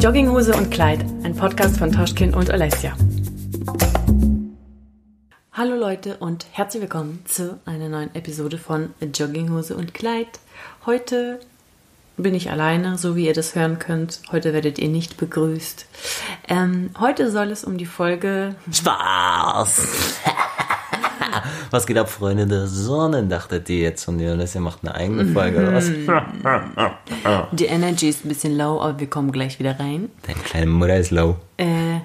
Jogginghose und Kleid, ein Podcast von Toschkin und Alessia. Hallo Leute und herzlich willkommen zu einer neuen Episode von Jogginghose und Kleid. Heute bin ich alleine, so wie ihr das hören könnt. Heute werdet ihr nicht begrüßt. Ähm, heute soll es um die Folge Spaß! Was geht ab, Freunde der Sonne? Dachtet ihr jetzt und ihr macht eine eigene Folge oder was? Die Energy ist ein bisschen low, aber wir kommen gleich wieder rein. Deine kleine Mutter ist low. Äh,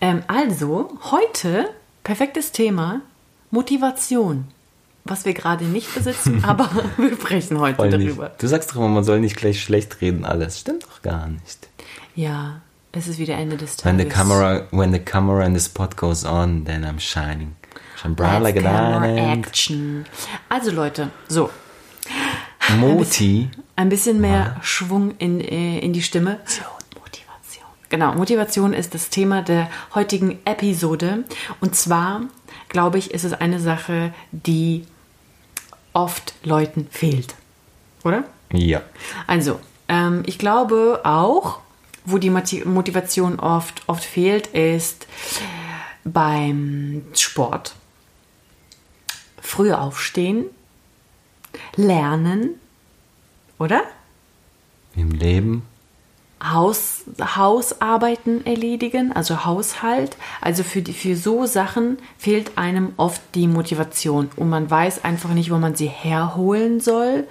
ähm, also, heute, perfektes Thema, Motivation. Was wir gerade nicht besitzen, aber wir sprechen heute Voll darüber. nicht. Du sagst doch immer, man soll nicht gleich schlecht reden, alles. Stimmt doch gar nicht. Ja, es ist wieder Ende des When the Tages. camera, when the camera and the spot goes on, then I'm shining. Shine bright like a diamond. Action. Also Leute, so, Moti. ein bisschen mehr Schwung in, äh, in die Stimme. Motivation. Genau, Motivation ist das Thema der heutigen Episode. Und zwar, glaube ich, ist es eine Sache, die oft Leuten fehlt. Oder? Ja. Also, ähm, ich glaube auch, wo die Moti- Motivation oft, oft fehlt, ist beim Sport. Früh aufstehen, lernen, oder? Im Leben. Haus, Hausarbeiten erledigen, also Haushalt. Also für, die, für so Sachen fehlt einem oft die Motivation und man weiß einfach nicht, wo man sie herholen soll.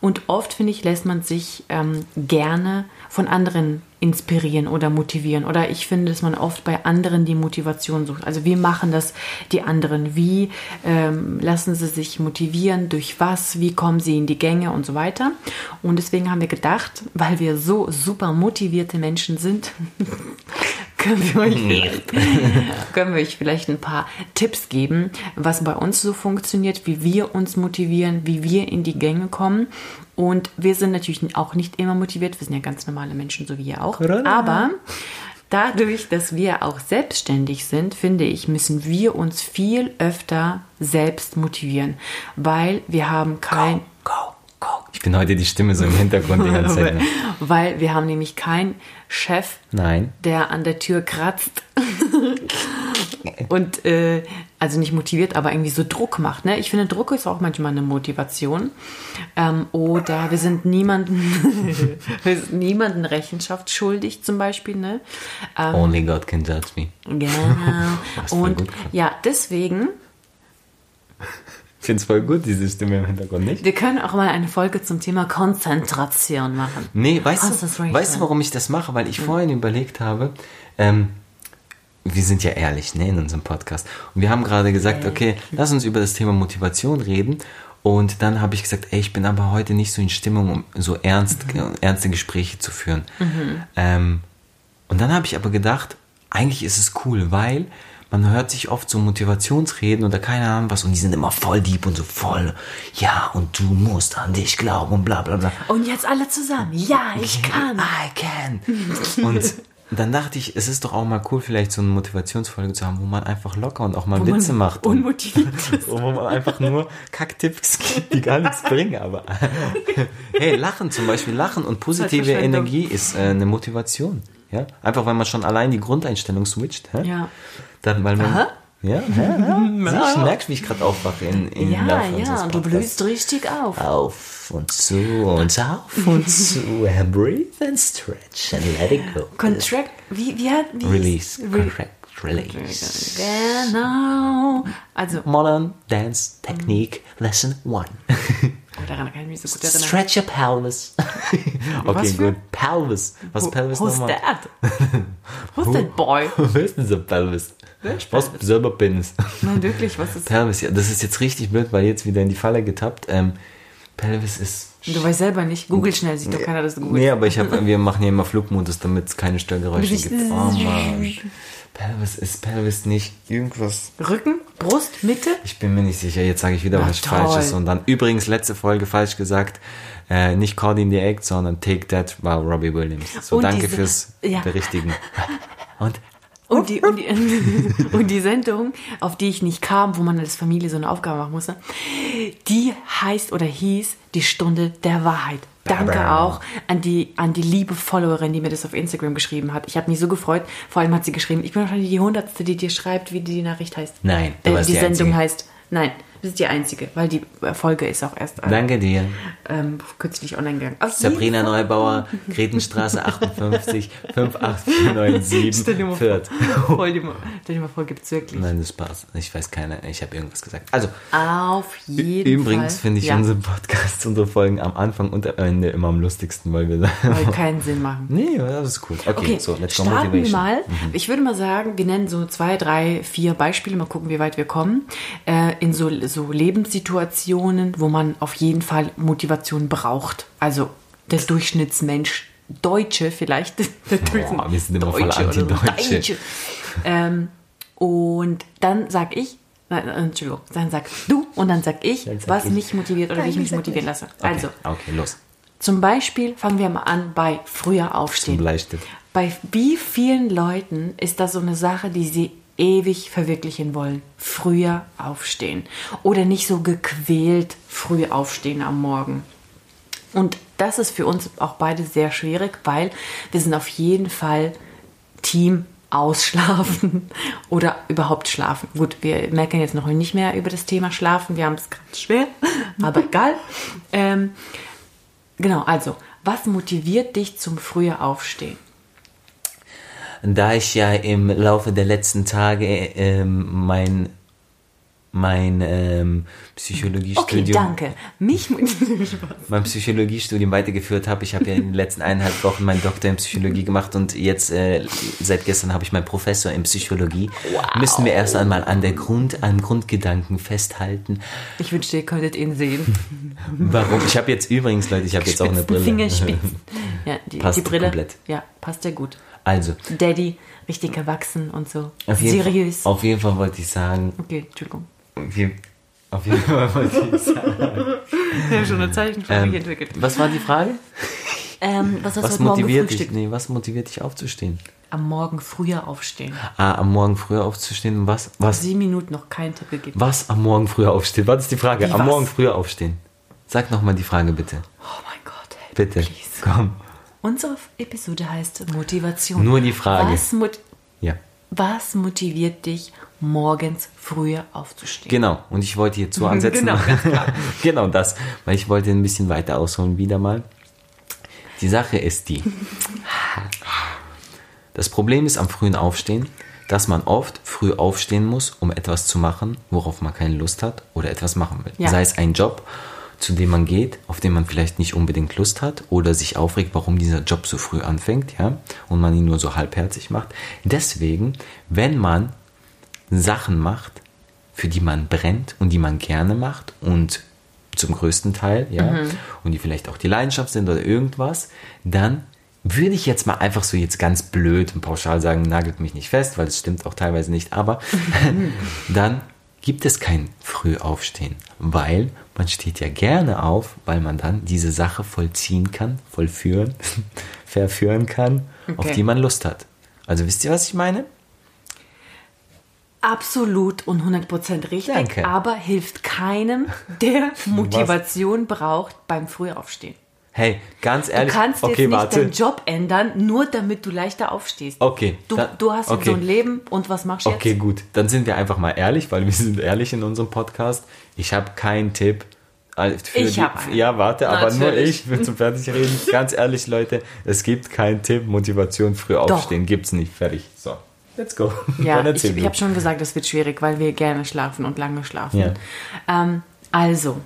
Und oft, finde ich, lässt man sich ähm, gerne von anderen inspirieren oder motivieren. Oder ich finde, dass man oft bei anderen die Motivation sucht. Also wie machen das die anderen? Wie ähm, lassen sie sich motivieren? Durch was? Wie kommen sie in die Gänge und so weiter? Und deswegen haben wir gedacht, weil wir so super motivierte Menschen sind, können wir euch vielleicht, können wir euch vielleicht ein paar Tipps geben, was bei uns so funktioniert, wie wir uns motivieren, wie wir in die Gänge kommen. Und wir sind natürlich auch nicht immer motiviert. Wir sind ja ganz normale Menschen, so wie ihr auch. Corona. Aber dadurch, dass wir auch selbstständig sind, finde ich, müssen wir uns viel öfter selbst motivieren, weil wir haben kein Go, go. Ich bin heute die Stimme so im Hintergrund die ganze Zeit. weil wir haben nämlich keinen Chef, Nein. der an der Tür kratzt und äh, also nicht motiviert, aber irgendwie so Druck macht. Ne? Ich finde, Druck ist auch manchmal eine Motivation. Ähm, oder wir sind niemanden, wir sind niemanden Rechenschaft schuldig zum Beispiel. Ne? Ähm, Only God can judge me. genau. Und ja, deswegen, Ich finde es voll gut, diese Stimme im Hintergrund, nicht? wir können auch mal eine Folge zum Thema Konzentration machen. Nee, weißt du, Concentration. weißt du, warum ich das mache? Weil ich vorhin überlegt habe, ähm, wir sind ja ehrlich ne, in unserem Podcast. Und wir haben gerade gesagt, okay, lass uns über das Thema Motivation reden. Und dann habe ich gesagt, ey, ich bin aber heute nicht so in Stimmung, um so ernst, ernste Gespräche zu führen. Ähm, und dann habe ich aber gedacht, eigentlich ist es cool, weil man hört sich oft so Motivationsreden oder keine Ahnung was und die sind immer voll deep und so voll, ja, und du musst an dich glauben und bla bla bla. Und jetzt alle zusammen. Ja, ich kann. I can. Und dann dachte ich, es ist doch auch mal cool, vielleicht so eine Motivationsfolge zu haben, wo man einfach locker und auch mal Witze man macht. Und, unmotiviert ist. wo man einfach nur Kacktipps gibt, die gar nichts bringen. Aber hey, Lachen zum Beispiel, Lachen und positive. Energie ist äh, eine Motivation. Ja? Einfach, weil man schon allein die Grundeinstellung switcht. Hä? Ja. Dann, weil man, Aha. ja, ja, ja. Du merkst, wie ich gerade aufwache in, in Ja, ja, und du blühst richtig auf. Auf und zu und auf und zu. Breathe and stretch and let it go. Contract, wie, wie hat, wie Release. Re Contract. Release. Genau. Also, Modern Dance Technique Lesson 1. daran kann ich mich so gut erinnern. Stretch your pelvis. okay, Was für- gut. Pelvis. Was Who- Pelvis Who's nochmal? that? Who's that boy? Wer ist denn so Pelvis? Was Pelvis? selber Penis. Nein, wirklich, was ist Pelvis, ja, das ist jetzt richtig blöd, weil jetzt wieder in die Falle getappt. Ähm, Pelvis ist. Du weißt selber nicht. Google schnell, sieht doch keiner, dass du googelst. Nee, aber ich hab, wir machen ja immer Flugmodus, damit es keine Störgeräusche gibt. Oh Mann. Pelvis ist Pelvis nicht irgendwas. Rücken, Brust, Mitte? Ich bin mir nicht sicher, jetzt sage ich wieder Na was toll. Falsches. Und dann übrigens letzte Folge falsch gesagt. Äh, nicht Caught in the Act, sondern Take That war Robbie Williams. So, Und danke diese- fürs ja. Berichtigen. Und Und die, und, die, und die Sendung, auf die ich nicht kam, wo man als Familie so eine Aufgabe machen musste, die heißt oder hieß die Stunde der Wahrheit. Danke auch an die, an die liebe Followerin, die mir das auf Instagram geschrieben hat. Ich habe mich so gefreut. Vor allem hat sie geschrieben, ich bin wahrscheinlich die Hundertste, die dir schreibt, wie die Nachricht heißt. Nein, du äh, die die Sendung Einzige. heißt. Nein, bist die Einzige, weil die Folge ist auch erst Danke dir. ähm, kürzlich online gegangen. Auf Sabrina Neubauer, Gretenstraße 58 Stell dir mal 58497 vor. Voll stell dir mal vor, gibt's wirklich. Nein, das ist Spaß. Ich weiß keine, ich habe irgendwas gesagt. Also, Auf jeden übrigens Fall. finde ich ja, unsere Podcasts, unsere Folgen am Anfang und am Ende immer am lustigsten, weil wir weil keinen Sinn machen. Nee, das ist cool. Okay, Okay, so, let's go Motivation. mal. Ich würde mal sagen, wir nennen so zwei, drei, vier Beispiele, mal gucken, wie weit wir kommen, äh, in so, so Lebenssituationen, wo man auf jeden Fall Motivation braucht. Also der Durchschnittsmensch, Deutsche vielleicht. Der Boah, wir sind immer voll Deutsche so, Antideutsche. Deutsche. Ähm, und dann sag ich, nein, Entschuldigung, dann sag du und dann sag ich, Dann sag was ich. mich motiviert oder wie ich mich motivieren lasse. Okay, Also, okay, los. zum Beispiel fangen wir mal an bei früher aufstehen. Bei wie vielen Leuten ist das so eine Sache, die sie ewig verwirklichen wollen? Früher aufstehen. Oder nicht so gequält früh aufstehen am Morgen. Und das ist für uns auch beide sehr schwierig, weil wir sind auf jeden Fall Team ausschlafen oder überhaupt schlafen. Gut, wir merken jetzt noch nicht mehr über das Thema Schlafen, wir haben es gerade schwer, aber egal. Ähm, genau, also, was motiviert dich zum früher Aufstehen? Da ich ja im Laufe der letzten Tage ähm, mein, mein ähm, Psychologiestudium, Okay, danke. Mich mein Psychologiestudium weitergeführt habe. Ich habe ja in den letzten eineinhalb Wochen meinen Doktor in Psychologie gemacht und jetzt äh, seit gestern habe ich meinen Professor in Psychologie. Müssen wir erst einmal an der Grund, an Grundgedanken festhalten. Ich wünschte, ihr könntet ihn sehen. Warum? Ich habe jetzt übrigens, Leute, ich habe jetzt auch eine Brille. Fingerspitzen. Ja, die, Passt die Brille. komplett. Ja, passt ja gut. Also, Daddy, richtig erwachsen und so. auf Seriös. Fall, auf jeden Fall wollte ich sagen, Okay, Entschuldigung. auf jeden, auf jeden Fall wollte ich sagen. Wir haben schon eine Zeichensprache Ähm, entwickelt. was war die Frage? Ähm, was hast Was du motiviert dich? Nee, was motiviert dich aufzustehen? Am Morgen früher aufstehen. Ah, am Morgen früher aufzustehen und was? Was? Sieben Minuten noch keinen Tipp gegeben. Was am Morgen früher aufstehen? Was ist die Frage? Wie am was? Morgen früher aufstehen. Sag nochmal die Frage bitte. Oh mein Gott. help Bitte. Please. Komm. Unsere Episode heißt Motivation. Nur die Frage. Was, mot Ja. was motiviert dich, morgens früher aufzustehen? Genau. Und ich wollte hierzu ansetzen. Genau, genau das. Weil ich wollte ein bisschen weiter ausholen wieder mal. Die Sache ist die. Das Problem ist am frühen Aufstehen, dass man oft früh aufstehen muss, um etwas zu machen, worauf man keine Lust hat oder etwas machen will. Ja. Sei es ein Job, zu dem man geht, auf den man vielleicht nicht unbedingt Lust hat oder sich aufregt, warum dieser Job so früh anfängt, ja, und man ihn nur so halbherzig macht. Deswegen, wenn man Sachen macht, für die man brennt und die man gerne macht und zum größten Teil, ja, und die vielleicht auch die Leidenschaft sind oder irgendwas, dann würde ich jetzt mal einfach so jetzt ganz blöd und pauschal sagen, nagelt mich nicht fest, weil es stimmt auch teilweise nicht, aber dann gibt es kein Frühaufstehen, weil man steht ja gerne auf, weil man dann diese Sache vollziehen kann, vollführen, verführen kann, auf Okay. die man Lust hat. Also wisst ihr, was ich meine? Absolut und 100% richtig, Danke. aber hilft keinem, der Motivation braucht beim Frühaufstehen. Hey, ganz Du ehrlich, kannst okay, jetzt nicht warte. deinen Job ändern, nur damit du leichter aufstehst. Okay, Du, dann- du hast okay. so ein Leben und was machst du Okay, jetzt? gut. Dann sind wir einfach mal ehrlich, weil wir sind ehrlich in unserem Podcast. Ich habe keinen Tipp. äh, Für Ich die, hab einen. Ja, warte, aber nur Natürlich. ich will zum Fertigreden. Ganz ehrlich, Leute, es gibt keinen Tipp, Motivation früh aufstehen. Gibt's nicht. Fertig. So, let's go. Ja, ich, ich du. habe schon gesagt, es wird schwierig, weil wir gerne schlafen und lange schlafen. Ja. Ähm, also,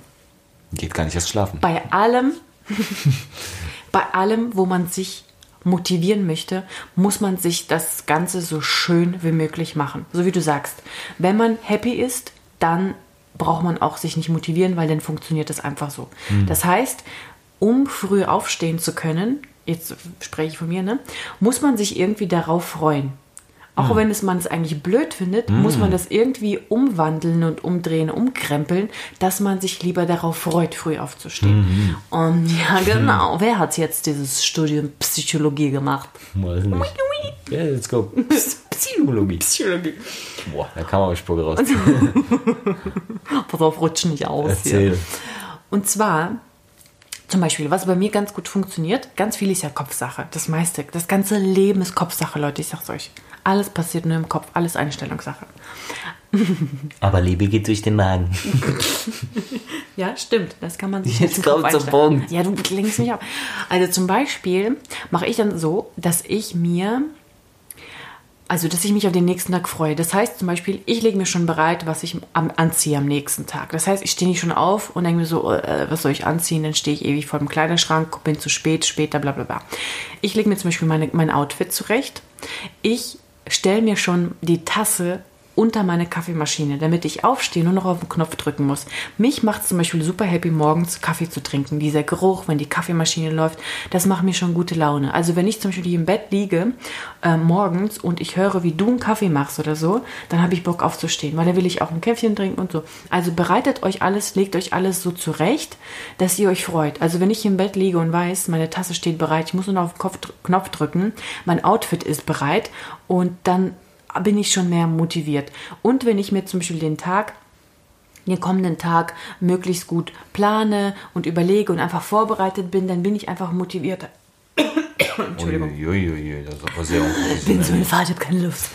Geht gar nicht erst schlafen. bei allem, bei allem, wo man sich motivieren möchte, muss man sich das Ganze so schön wie möglich machen. So wie du sagst. Wenn man happy ist, dann braucht man auch sich nicht motivieren, weil dann funktioniert das einfach so. Das heißt, um früh aufstehen zu können, jetzt spreche ich von mir, ne, muss man sich irgendwie darauf freuen. Auch wenn es man es eigentlich blöd findet, muss man das irgendwie umwandeln und umdrehen, umkrempeln, dass man sich lieber darauf freut, früh aufzustehen. Und ja, genau. Wer hat jetzt dieses Studium Psychologie gemacht? Weiß nicht. Ja, let's go. Psychologie. Psychologie. Boah, da kam auch Spur raus. Pass auf, rutsch nicht aus. Erzähl. Hier. Und zwar Zum Beispiel, was bei mir ganz gut funktioniert, ganz viel ist ja Kopfsache. Das meiste, das ganze Leben ist Kopfsache, Leute, ich sag's euch. Alles passiert nur im Kopf, alles Einstellungssache. Aber Liebe geht durch den Magen. Ja, stimmt. Das kann man sich Jetzt kommt zum. Punkt. Ja, du lenkst mich ab. Also zum Beispiel mache ich dann so, dass ich mir, also dass ich mich auf den nächsten Tag freue. Das heißt zum Beispiel, ich lege mir schon bereit, was ich am, anziehe am nächsten Tag. Das heißt, ich stehe nicht schon auf und denke mir so, äh, was soll ich anziehen? Dann stehe ich ewig vor dem Kleiderschrank, bin zu spät, später, bla bla bla. Ich lege mir zum Beispiel meine, mein Outfit zurecht. Ich stelle mir schon die Tasse unter meine Kaffeemaschine, damit ich aufstehe und noch auf den Knopf drücken muss. Mich macht zum Beispiel super happy, morgens Kaffee zu trinken. Dieser Geruch, wenn die Kaffeemaschine läuft, das macht mir schon gute Laune. Also wenn ich zum Beispiel im Bett liege äh, morgens und ich höre, wie du einen Kaffee machst oder so, dann habe ich Bock aufzustehen, weil dann will ich auch ein Käffchen trinken und so. Also bereitet euch alles, legt euch alles so zurecht, dass ihr euch freut. Also wenn ich im Bett liege und weiß, meine Tasse steht bereit, ich muss nur noch auf den Kopf, Knopf drücken, mein Outfit ist bereit und dann bin ich schon mehr motiviert. Und wenn ich mir zum Beispiel den Tag, den kommenden Tag möglichst gut plane und überlege und einfach vorbereitet bin, dann bin ich einfach motiviert. Entschuldigung. Uiuiui, das ist aber sehr Ich bin so ein Vater, ich habe keine Lust.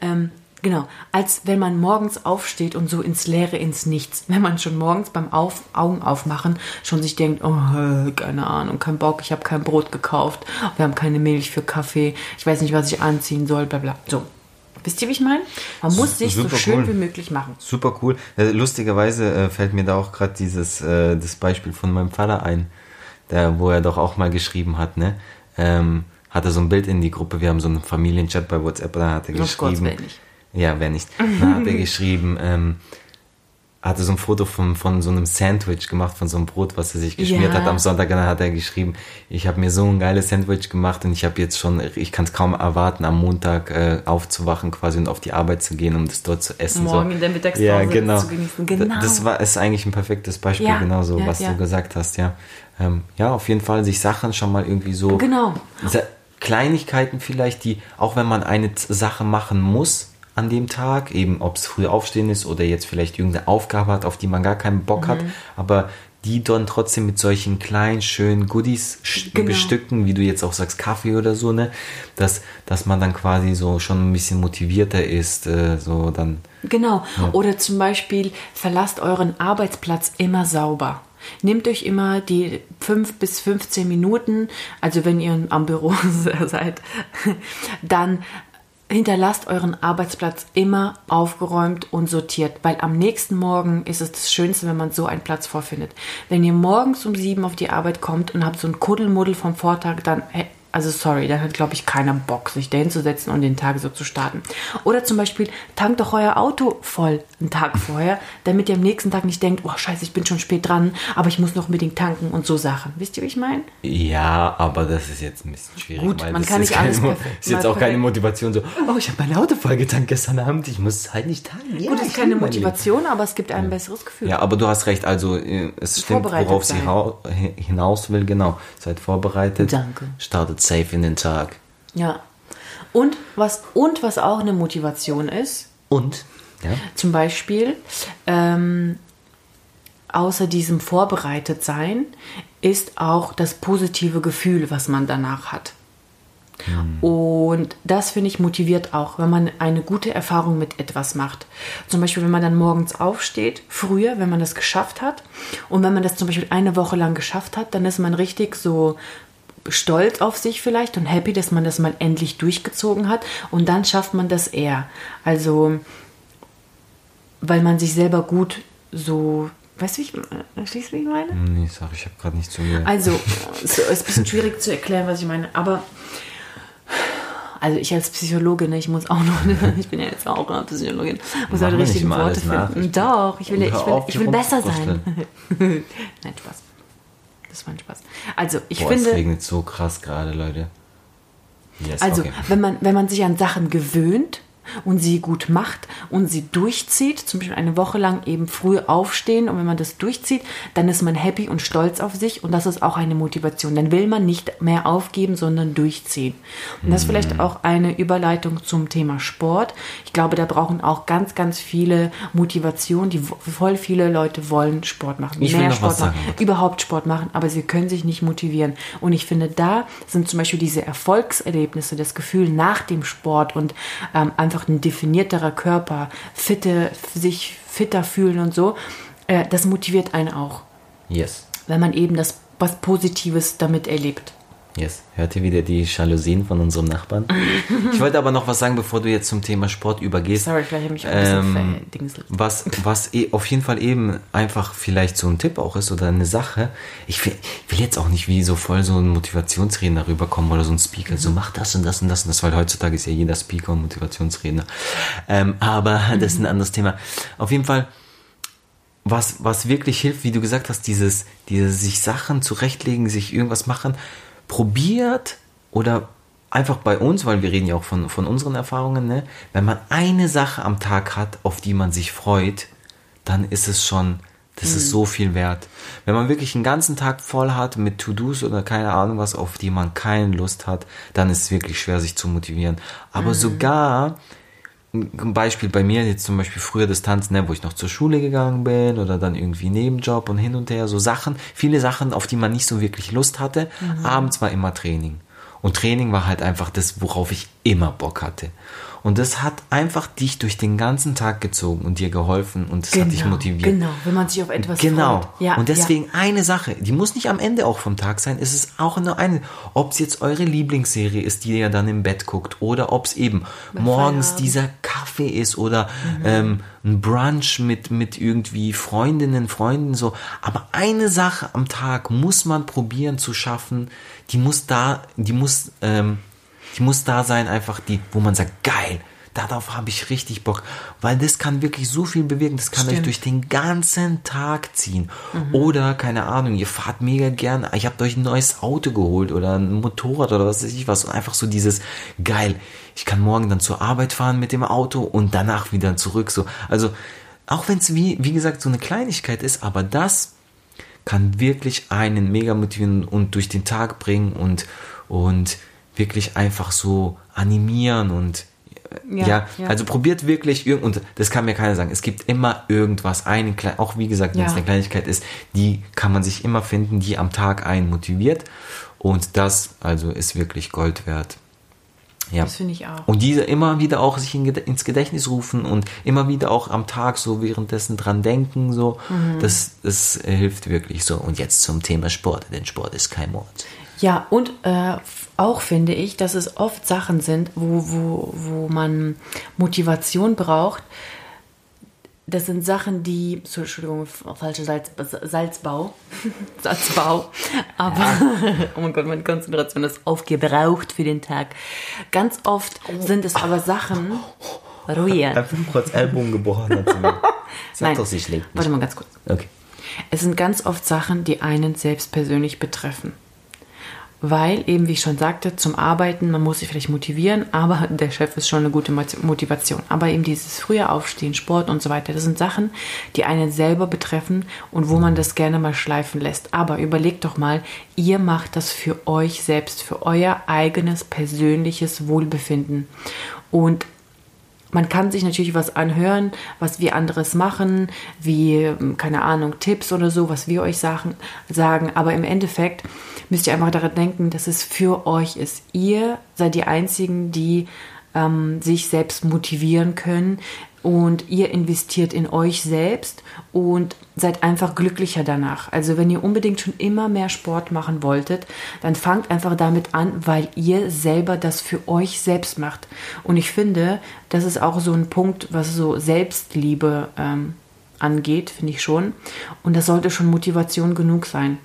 Ähm, genau, als wenn man morgens aufsteht und so ins Leere, ins Nichts. Wenn man schon morgens beim Auf, Augen aufmachen schon sich denkt, oh, keine Ahnung, kein Bock, ich habe kein Brot gekauft, wir haben keine Milch für Kaffee, ich weiß nicht, was ich anziehen soll, bla bla. So, wisst ihr, wie ich meine? Man muss sich so schön cool. wie möglich machen. Super cool. Äh, Lustigerweise äh, fällt mir da auch gerade dieses äh, das Beispiel von meinem Vater ein, der, wo er doch auch mal geschrieben hat, ne? Ähm, hat er so ein Bild in die Gruppe, wir haben so einen Familienchat bei WhatsApp, da hat er Gott, geschrieben. will nicht. Ja, wer nicht. Dann hat er geschrieben, ähm, hatte so ein Foto von, von so einem Sandwich gemacht, von so einem Brot, was er sich geschmiert Ja. hat am Sonntag. Und dann hat er geschrieben, ich habe mir so ein geiles Sandwich gemacht und ich habe jetzt schon, ich kann es kaum erwarten, am Montag äh, aufzuwachen quasi und auf die Arbeit zu gehen, um das dort zu essen. Morgen so. in der Mittagspause ja, genau. zu genießen. Genau. Das war ist eigentlich ein perfektes Beispiel, Ja, genau so, ja, was du gesagt hast, ja. Ähm, ja, auf jeden Fall sich Sachen schon mal irgendwie so Genau. Kleinigkeiten vielleicht, die, auch wenn man eine Sache machen muss an dem Tag, eben ob es früh aufstehen ist oder jetzt vielleicht irgendeine Aufgabe hat, auf die man gar keinen Bock hat, Mhm. aber die dann trotzdem mit solchen kleinen, schönen Goodies Genau. bestücken, wie du jetzt auch sagst, Kaffee oder so, ne, dass, dass man dann quasi so schon ein bisschen motivierter ist, äh, so dann, Genau. Oder zum Beispiel verlasst euren Arbeitsplatz immer sauber. Nehmt euch immer die 5 bis 15 Minuten, also wenn ihr am Büro seid, dann hinterlasst euren Arbeitsplatz immer aufgeräumt und sortiert, weil am nächsten Morgen ist es das Schönste, wenn man so einen Platz vorfindet. Wenn ihr morgens um sieben auf die Arbeit kommt und habt so ein Kuddelmuddel vom Vortag, dann, also sorry, dann hat, glaube ich, keiner Bock, sich da hinzusetzen und den Tag so zu starten. Oder zum Beispiel, tankt doch euer Auto voll einen Tag vorher, damit ihr am nächsten Tag nicht denkt, oh scheiße, ich bin schon spät dran, aber ich muss noch unbedingt tanken und so Sachen. Wisst ihr, wie ich meine? ja, aber das ist jetzt ein bisschen schwierig. Gut, man das kann ist nicht keine alles Mo- perfekt- Ist jetzt auch keine perfekt- Motivation so, oh, ich habe mein Auto vollgetankt gestern Abend, ich muss halt nicht tanken. Ja, Gut, das ist keine. Motivation, aber es gibt ein besseres Gefühl. Ja, aber du hast recht, also äh, es stimmt, worauf sie sein. hi- hinaus will, genau. Seid vorbereitet. Danke. Startet safe in den Tag. Ja. Und was, und was auch eine Motivation ist, Und? Ja. Zum Beispiel, ähm, außer diesem Vorbereitetsein, ist auch das positive Gefühl, was man danach hat. Und das finde ich motiviert auch, wenn man eine gute Erfahrung mit etwas macht. Zum Beispiel, wenn man dann morgens aufsteht, früher, wenn man das geschafft hat. Und wenn man das zum Beispiel eine Woche lang geschafft hat, dann ist man richtig so stolz auf sich vielleicht und happy, dass man das mal endlich durchgezogen hat. Und dann schafft man das eher. Also, weil man sich selber gut so, weißt du, wie ich, äh, verstehst du, wie ich meine? Nee, sag, ich habe gerade nicht zugehört. Also, es ist ein bisschen schwierig zu erklären, was ich meine, aber also ich als Psychologin, ne, ich muss auch noch, ich bin ja jetzt auch eine Psychologin, muss Mach halt die mir nicht richtigen immer Worte nach. finden. Ich- Doch, ich will, ich will, ich dich will besser sein. Nein, Spaß. Das war ein Spaß. Also, ich Boah, es finde, regnet so krass gerade, Leute. Yes, also, okay. wenn, man, wenn man sich an Sachen gewöhnt, und sie gut macht und sie durchzieht, zum Beispiel eine Woche lang eben früh aufstehen und wenn man das durchzieht, dann ist man happy und stolz auf sich und das ist auch eine Motivation. Dann will man nicht mehr aufgeben, sondern durchziehen. Und das ist vielleicht mhm. auch eine Überleitung zum Thema Sport. Ich glaube, da brauchen auch ganz, ganz viele Motivationen, die voll viele Leute wollen Sport machen, ich mehr Sport machen, überhaupt Sport machen, aber sie können sich nicht motivieren. Und ich finde, da sind zum Beispiel diese Erfolgserlebnisse, das Gefühl nach dem Sport und ähm, einfach ein definierterer Körper, fitte, sich fitter fühlen und so, äh, das motiviert einen auch. Yes. Wenn man eben das was Positives damit erlebt. Yes. Hört ihr wieder die Jalousien von unserem Nachbarn? ich wollte aber noch was sagen, bevor du jetzt zum Thema Sport übergehst. Sorry, vielleicht habe ich ein ähm, Was, was eh, auf jeden Fall eben einfach vielleicht so ein Tipp auch ist oder eine Sache. Ich will, will jetzt auch nicht wie so voll so ein Motivationsredner rüberkommen oder so ein Speaker. Mhm. So mach das und das und das und das, weil heutzutage ist ja jeder Speaker und Motivationsredner. Ähm, aber mhm. das ist ein anderes Thema. Auf jeden Fall was, was wirklich hilft, wie du gesagt hast, dieses, dieses sich Sachen zurechtlegen, sich irgendwas machen, probiert oder einfach bei uns, weil wir reden ja auch von, von unseren Erfahrungen, ne? wenn man eine Sache am Tag hat, auf die man sich freut, dann ist es schon, das mhm. ist so viel wert. Wenn man wirklich einen ganzen Tag voll hat mit To-Dos oder keine Ahnung was, auf die man keine Lust hat, dann ist es wirklich schwer, sich zu motivieren. Aber mhm. sogar, ein Beispiel bei mir jetzt zum Beispiel früher Distanz, ne, wo ich noch zur Schule gegangen bin oder dann irgendwie Nebenjob und hin und her, so Sachen, viele Sachen, auf die man nicht so wirklich Lust hatte. Mhm. Abends war immer Training. Und Training war halt einfach das, worauf ich immer Bock hatte. Und das hat einfach dich durch den ganzen Tag gezogen und dir geholfen und es genau, hat dich genau, motiviert. Genau, wenn man sich auf etwas genau. freut. Genau. Ja, und deswegen ja. eine Sache, die muss nicht am Ende auch vom Tag sein, es ist auch nur eine, ob es jetzt eure Lieblingsserie ist, die ihr dann im Bett guckt oder ob es eben Bei morgens Feierabend. dieser Kaffee ist oder mhm. ähm, ein Brunch mit, mit irgendwie Freundinnen, Freunden so. Aber eine Sache am Tag muss man probieren zu schaffen, die muss da, die muss, ähm, die muss da sein, einfach die, wo man sagt, geil, darauf habe ich richtig Bock, weil das kann wirklich so viel bewirken, das kann Stimmt. euch durch den ganzen Tag ziehen. Mhm. Oder, keine Ahnung, ihr fahrt mega gern, ich habe euch ein neues Auto geholt oder ein Motorrad oder was weiß ich was und einfach so dieses, geil, ich kann morgen dann zur Arbeit fahren mit dem Auto und danach wieder zurück, so. Also, auch wenn es wie, wie gesagt so eine Kleinigkeit ist, aber das kann wirklich einen mega motivieren und durch den Tag bringen und, und wirklich einfach so animieren und ja, ja, ja, also probiert wirklich und das kann mir keiner sagen. Es gibt immer irgendwas, eine auch wie gesagt, wenn ja. es eine Kleinigkeit ist, die kann man sich immer finden, die am Tag einen motiviert und das also ist wirklich Gold wert. Ja. Das finde ich auch. Und diese immer wieder auch sich ins Gedächtnis rufen und immer wieder auch am Tag so währenddessen dran denken, so, mhm. das, das hilft wirklich so. Und jetzt zum Thema Sport, denn Sport ist kein Mord. Ja, und äh, auch finde ich, dass es oft Sachen sind, wo, wo, wo man Motivation braucht. Das sind Sachen, die, so, Entschuldigung, falsche Salz, Salzbau, Salzbau, aber, ja. oh mein Gott, meine Konzentration ist aufgebraucht für den Tag. Ganz oft sind es aber Sachen, Ruhe. Einfach kurz Ellbogen gebrochen. Sag Nein, doch, sie schlägt. Warte mal ganz kurz. Okay. Es sind ganz oft Sachen, die einen selbst persönlich betreffen weil eben, wie ich schon sagte, zum Arbeiten, man muss sich vielleicht motivieren, aber der Chef ist schon eine gute Motivation. Aber eben dieses frühe Aufstehen, Sport und so weiter, das sind Sachen, die einen selber betreffen und wo man das gerne mal schleifen lässt. Aber überlegt doch mal, ihr macht das für euch selbst, für euer eigenes persönliches Wohlbefinden. Und man kann sich natürlich was anhören, was wir anderes machen, wie, keine Ahnung, Tipps oder so, was wir euch sagen, sagen. aber im Endeffekt müsst ihr einfach daran denken, dass es für euch ist. Ihr seid die Einzigen, die ähm, sich selbst motivieren können und ihr investiert in euch selbst und seid einfach glücklicher danach. Also wenn ihr unbedingt schon immer mehr Sport machen wolltet, dann fangt einfach damit an, weil ihr selber das für euch selbst macht. Und ich finde, das ist auch so ein Punkt, was so Selbstliebe ähm, angeht, finde ich schon. Und das sollte schon Motivation genug sein.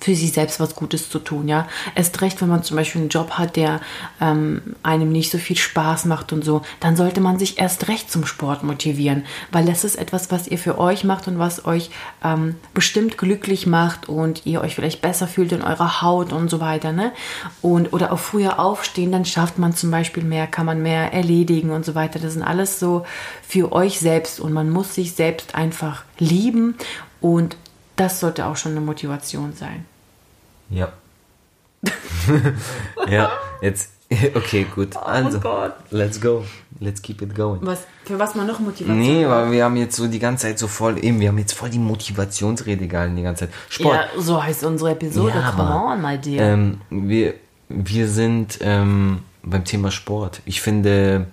Für sich selbst was Gutes zu tun, ja. Erst recht, wenn man zum Beispiel einen Job hat, der ähm, einem nicht so viel Spaß macht und so, dann sollte man sich erst recht zum Sport motivieren, weil das ist etwas, was ihr für euch macht und was euch ähm, bestimmt glücklich macht und ihr euch vielleicht besser fühlt in eurer Haut und so weiter, ne? Und oder auch früher aufstehen, dann schafft man zum Beispiel mehr, kann man mehr erledigen und so weiter. Das sind alles so für euch selbst und man muss sich selbst einfach lieben und das sollte auch schon eine Motivation sein. Ja. ja, jetzt. Okay, gut. Oh Also, Gott. let's go. Let's keep it going. Was, für was man noch Motivation Nee, braucht. weil wir haben jetzt so die ganze Zeit so voll, eben, wir haben jetzt voll die Motivationsrede gehalten die ganze Zeit. Sport. Ja, so heißt unsere Episode. Ja, Come aber, on, my dear. Ähm, wir, wir sind ähm, beim Thema Sport. Ich finde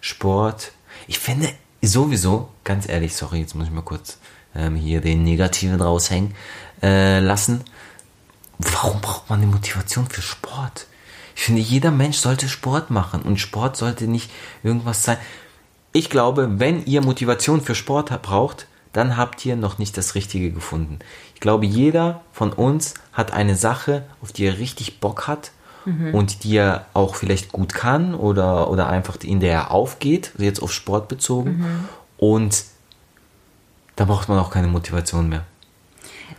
Sport, ich finde sowieso, ganz ehrlich, sorry, jetzt muss ich mal kurz ähm, hier den Negativen raushängen äh, lassen. Warum braucht man eine Motivation für Sport? Ich finde, jeder Mensch sollte Sport machen und Sport sollte nicht irgendwas sein. Ich glaube, wenn ihr Motivation für Sport braucht, dann habt ihr noch nicht das Richtige gefunden. Ich glaube, jeder von uns hat eine Sache, auf die er richtig Bock hat und die er auch vielleicht gut kann oder, oder einfach in der er aufgeht, also jetzt auf Sport bezogen. Und da braucht man auch keine Motivation mehr.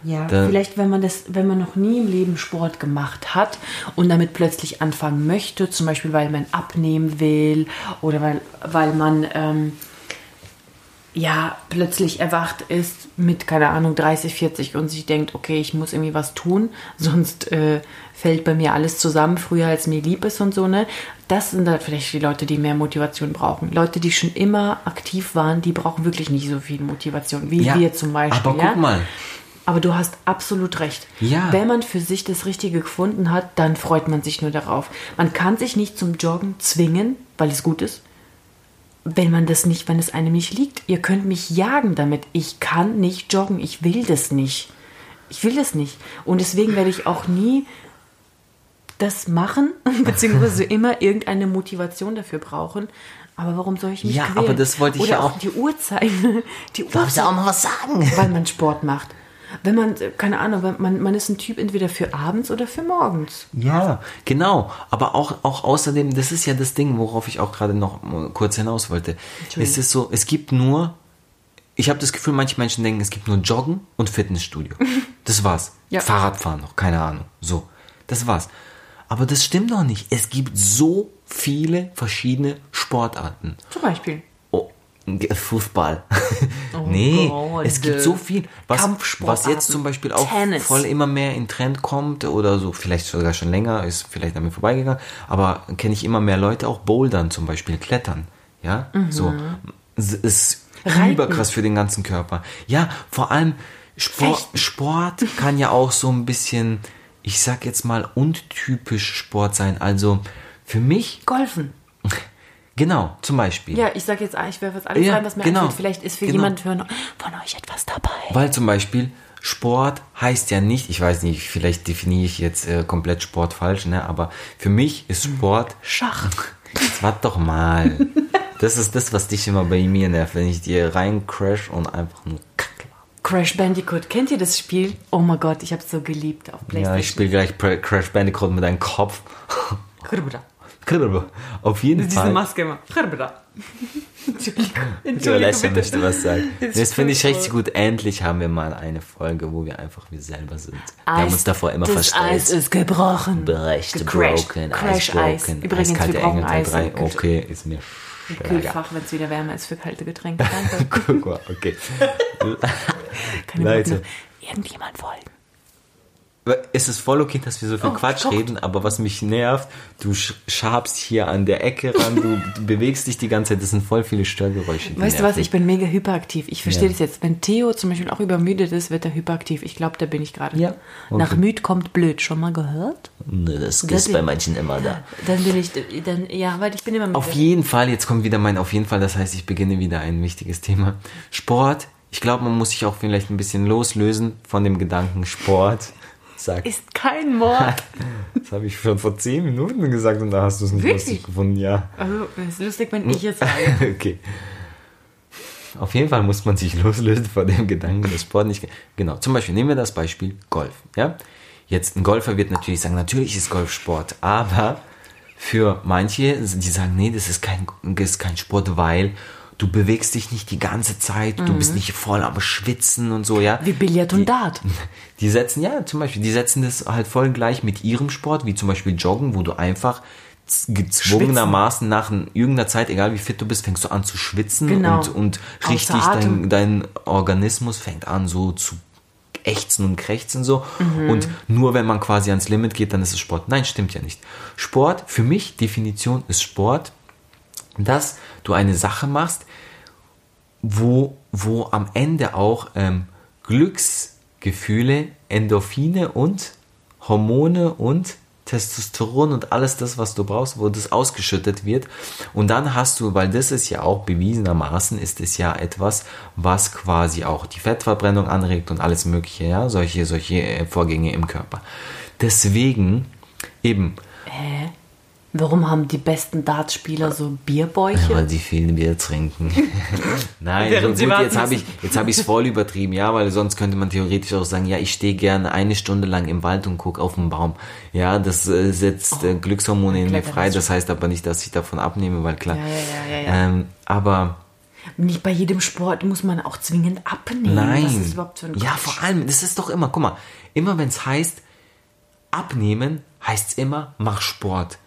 Ja, Da- vielleicht wenn man das, wenn man noch nie im Leben Sport gemacht hat und damit plötzlich anfangen möchte, zum Beispiel weil man abnehmen will oder weil, weil man ähm, ja plötzlich erwacht ist mit, keine Ahnung, 30, 40 und sich denkt, okay, ich muss irgendwie was tun, sonst äh, fällt bei mir alles zusammen, früher als mir lieb ist und so, ne? Das sind halt vielleicht die Leute, die mehr Motivation brauchen. Leute, die schon immer aktiv waren, die brauchen wirklich nicht so viel Motivation, wie Ja, wir zum Beispiel. aber guck ja? mal. Aber du hast absolut recht. Ja. Wenn man für sich das Richtige gefunden hat, dann freut man sich nur darauf. Man kann sich nicht zum Joggen zwingen, weil es gut ist. Wenn man das nicht, wenn es einem nicht liegt. Ihr könnt mich jagen damit. Ich kann nicht joggen. Ich will das nicht. Ich will das nicht. Und deswegen werde ich auch nie das machen, beziehungsweise immer irgendeine Motivation dafür brauchen. Aber warum soll ich mich Ja, quälen? aber das wollte ich Oder ja auch die Uhrzeit. Die Darfst du auch mal was sagen? weil man Sport macht. Wenn man, äh, keine Ahnung, man, man ist ein Typ entweder für abends oder für morgens. Ja, genau. Aber auch, auch außerdem, das ist ja das Ding, worauf ich auch gerade noch kurz hinaus wollte. Es ist so, es gibt nur, ich habe das Gefühl, manche Menschen denken, es gibt nur Joggen und Fitnessstudio. Das war's. Ja. Fahrradfahren noch, keine Ahnung. So, das war's. Aber das stimmt doch nicht. Es gibt so viele verschiedene Sportarten. Zum Beispiel. Oh, Fußball. nee, Gott. es gibt so viel, was, was jetzt zum Beispiel auch Tennis. voll immer mehr in Trend kommt oder so, vielleicht sogar schon länger, ist vielleicht an mir vorbeigegangen, aber kenne ich immer mehr Leute, auch Bouldern zum Beispiel, Klettern, ja, so, es ist Mhm. Reiten. überkrass für den ganzen Körper. Ja, vor allem Sport, Fechten. Sport kann ja auch so ein bisschen, ich sag jetzt mal, untypisch Sport sein, also für mich, Golfen. genau, zum Beispiel. Ja, ich sag jetzt, ich werfe jetzt alles Ja, rein, was mir genau. einfällt. Vielleicht ist für Genau. jemand von, von euch etwas dabei. Weil zum Beispiel Sport heißt ja nicht, ich weiß nicht, vielleicht definiere ich jetzt äh, komplett Sport falsch, ne? aber für mich ist Sport, Schach. jetzt warte doch mal. Das ist das, was dich immer bei mir nervt, wenn ich dir rein crash und einfach nur kack. Crash Bandicoot. Kennt ihr das Spiel? Oh mein Gott, ich habe es so geliebt auf Ja, Playstation. ich spiele gleich Crash Bandicoot mit deinem Kopf. Kribra. Auf jeden Diese Fall. Maske immer. Kribra. Entschuldigung. Entschuldigung, bitte. möchte was sagen. Ist Das finde ich richtig gut. Endlich haben wir mal eine Folge, wo wir einfach wir selber sind. Wir haben Eis- uns davor immer das verstellt. Eis ist gebrochen. Gecrashed. broken, Crash Ice Eis. broken, Übrigens, eiskalte wir brauchen Eis 3. im Kühlschrank. Okay, ist mir scheißegal. Kühlfach, wenn es wieder wärmer ist für kalte Getränke. Danke. Guck mal, okay. Kann ich Leute. irgendjemand folgen? Es ist voll okay, dass wir so viel Oh, Quatsch Gott. reden, aber was mich nervt, du sch- schabst hier an der Ecke ran, du, du bewegst dich die ganze Zeit, das sind voll viele Störgeräusche. Weißt du was, ich bin mega hyperaktiv. Ich verstehe Ja. das jetzt. Wenn Theo zum Beispiel auch übermüdet ist, wird er hyperaktiv. Ich glaube, da bin ich gerade. Ja, okay. Nach müd kommt blöd. Schon mal gehört? Ne, das Das ist bei manchen immer da. Dann bin ich, dann, ja, weil ich bin immer müde. Auf jeden Fall, jetzt kommt wieder mein auf jeden Fall, das heißt, ich beginne wieder ein wichtiges Thema. Sport, ich glaube, man muss sich auch vielleicht ein bisschen loslösen von dem Gedanken Sport. Sag, Ist kein Mord. das habe ich schon vor zehn Minuten gesagt und da hast du es nicht Wirklich? lustig gefunden, ja. Also, es ist lustig, wenn ich jetzt sage. okay. Auf jeden Fall muss man sich loslösen von dem Gedanken, dass Sport nicht. Genau, zum Beispiel nehmen wir das Beispiel Golf. Ja, Jetzt ein Golfer wird natürlich sagen, natürlich ist Golf Sport, aber für manche, die sagen, nee, das ist kein, das ist kein Sport, weil du bewegst dich nicht die ganze Zeit, du bist nicht voll am Schwitzen und so, ja. Wie Billard und Dart. Die setzen, ja, zum Beispiel, die setzen das halt voll gleich mit ihrem Sport, wie zum Beispiel Joggen, wo du einfach gezwungenermaßen nach irgendeiner Zeit, egal wie fit du bist, fängst du an zu schwitzen Genau. und, und richtig dein, dein Organismus fängt an so zu ächzen und krächzen so. Mhm. Und nur wenn man quasi ans Limit geht, dann ist es Sport. Nein, stimmt ja nicht. Sport, für mich, Definition ist Sport, dass du eine Sache machst, wo, wo am Ende auch ähm, Glücksgefühle, Endorphine und Hormone und Testosteron und alles das, was du brauchst, wo das ausgeschüttet wird. Und dann hast du, weil das ist ja auch bewiesenermaßen, ist es ja etwas, was quasi auch die Fettverbrennung anregt und alles Mögliche, ja, solche, solche äh, Vorgänge im Körper. Deswegen eben, Hä? Warum haben die besten Dartspieler so Bierbäuche? weil sie viel Bier trinken. Nein, Während so sie gut, jetzt habe ich jetzt habe ich es voll übertrieben, ja, weil sonst könnte man theoretisch auch sagen, ja, ich stehe gerne eine Stunde lang im Wald und gucke auf den Baum. Ja, das äh, setzt äh, Glückshormone in mir frei. das Das heißt aber nicht, dass ich davon abnehme, weil klar. Ja, ja, ja, ja, ja. Ähm, aber Nicht bei jedem Sport muss man auch zwingend abnehmen. nein. Was ist überhaupt für ein ja, Quatsch? vor allem, das ist doch immer, guck mal, immer wenn es heißt abnehmen, heißt es immer, mach Sport.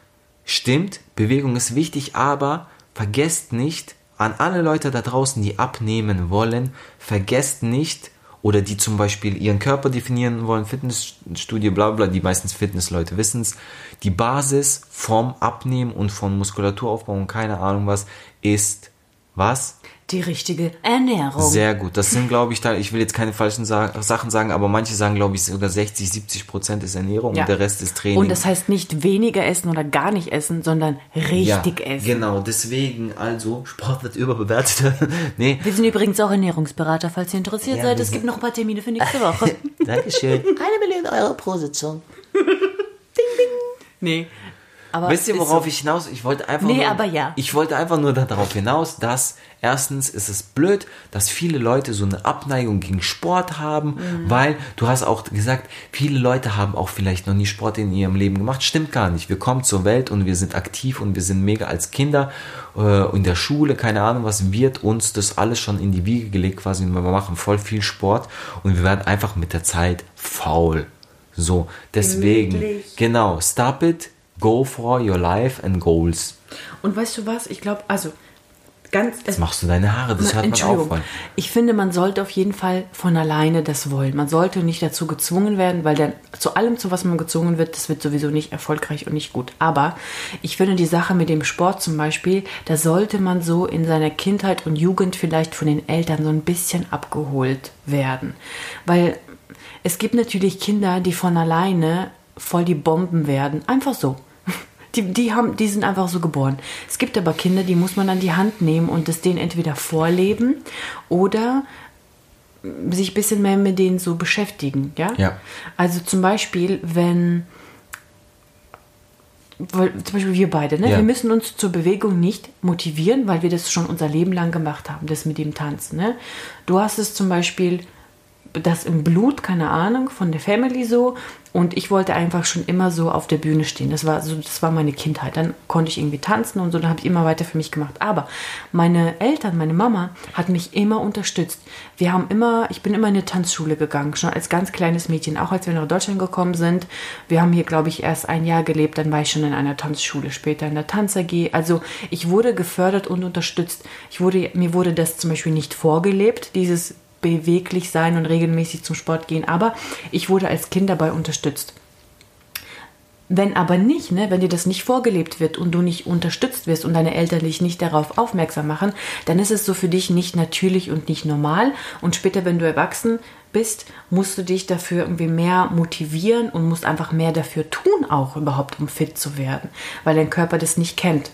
Stimmt, Bewegung ist wichtig, aber vergesst nicht, an alle Leute da draußen, die abnehmen wollen, vergesst nicht, oder die zum Beispiel ihren Körper definieren wollen, Fitnessstudio, bla bla, die meistens Fitnessleute wissen es, die Basis vom Abnehmen und von Muskulaturaufbau und keine Ahnung was, ist was? Die richtige Ernährung. Sehr gut. Das sind, glaube ich, da, ich will jetzt keine falschen Sa Sachen sagen, aber manche sagen, glaube ich, sogar 60, 70 Prozent ist Ernährung Ja. und der Rest ist Training. Und das heißt nicht weniger essen oder gar nicht essen, sondern richtig ja, essen. Genau, deswegen, also, Sport wird überbewertet. nee, Wir sind übrigens auch Ernährungsberater, falls ihr interessiert Ja, seid. Es gibt noch ein paar Termine für nächste Woche. Dankeschön. Eine Million Euro pro Sitzung. nee. Aber Wisst ihr, worauf so. ich hinaus? Ich wollte einfach Nee, nur, aber ja. Ich wollte einfach nur darauf hinaus, dass erstens ist es blöd, dass viele Leute so eine Abneigung gegen Sport haben, Mhm. weil du hast auch gesagt, viele Leute haben auch vielleicht noch nie Sport in ihrem Leben gemacht. Stimmt gar nicht. Wir kommen zur Welt und wir sind aktiv und wir sind mega als Kinder äh, in der Schule, keine Ahnung was, wird uns das alles schon in die Wiege gelegt quasi. Wir machen voll viel Sport und wir werden einfach mit der Zeit faul. So, deswegen, Gemütlich. genau, stop it, go for your life and goals. Und weißt du was? Ich glaube, also ganz. Jetzt machst du deine Haare, das hört man Entschuldigung. auf. Ich finde, man sollte auf jeden Fall von alleine das wollen. Man sollte nicht dazu gezwungen werden, weil dann zu allem, zu was man gezwungen wird, das wird sowieso nicht erfolgreich und nicht gut. Aber ich finde die Sache mit dem Sport zum Beispiel, da sollte man so in seiner Kindheit und Jugend vielleicht von den Eltern so ein bisschen abgeholt werden. Weil es gibt natürlich Kinder, die von alleine voll die Bomben werden. Einfach so. Die, die, haben, die sind einfach so geboren. Es gibt aber Kinder, die muss man an die Hand nehmen und das denen entweder vorleben oder sich ein bisschen mehr mit denen so beschäftigen. Ja? Ja. Also zum Beispiel, wenn weil- zum Beispiel wir beide, ne? Ja. wir müssen uns zur Bewegung nicht motivieren, weil wir das schon unser Leben lang gemacht haben, das mit dem Tanzen. Ne? Du hast es zum Beispiel das im Blut, keine Ahnung, von der Family so. Und ich wollte einfach schon immer so auf der Bühne stehen. Das war so, das war meine Kindheit. Dann konnte ich irgendwie tanzen und so, dann habe ich immer weiter für mich gemacht. Aber meine Eltern, meine Mama hat mich immer unterstützt. Wir haben immer, ich bin immer in eine Tanzschule gegangen, schon als ganz kleines Mädchen, auch als wir nach Deutschland gekommen sind. Wir haben hier, glaube ich, erst ein Jahr gelebt, dann war ich schon in einer Tanzschule, später in der Tanz AG. Also ich wurde gefördert und unterstützt. Ich wurde, mir wurde das zum Beispiel nicht vorgelebt, dieses beweglich sein und regelmäßig zum Sport gehen, aber ich wurde als Kind dabei unterstützt. Wenn aber nicht, ne, wenn dir das nicht vorgelebt wird und du nicht unterstützt wirst und deine Eltern dich nicht darauf aufmerksam machen, dann ist es so für dich nicht natürlich und nicht normal. Und später, wenn du erwachsen bist, musst du dich dafür irgendwie mehr motivieren und musst einfach mehr dafür tun, auch überhaupt, um fit zu werden, weil dein Körper das nicht kennt.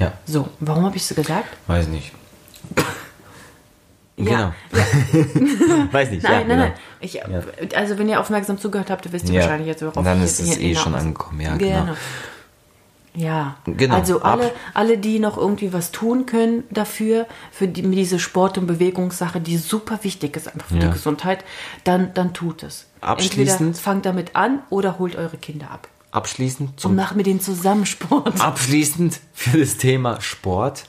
Ja, So, warum habe ich so gesagt? weiß nicht. Ja, Genau. weiß nicht. Nein, ja, nein, genau. nein. Ich, Also wenn ihr aufmerksam zugehört habt, wisst ihr Ja. wahrscheinlich jetzt, worauf Dann ich ist es eh schon angekommen, ja, genau. Ja, Genau, also alle, ab- alle, die noch irgendwie was tun können dafür, für die, diese Sport- und Bewegungssache, die super wichtig ist einfach für Ja. die Gesundheit, dann, dann tut es. Abschließend- Entweder fangt damit an oder holt eure Kinder ab. Abschließend Und zum macht mit denen zusammen Sport. Abschließend für das Thema Sport.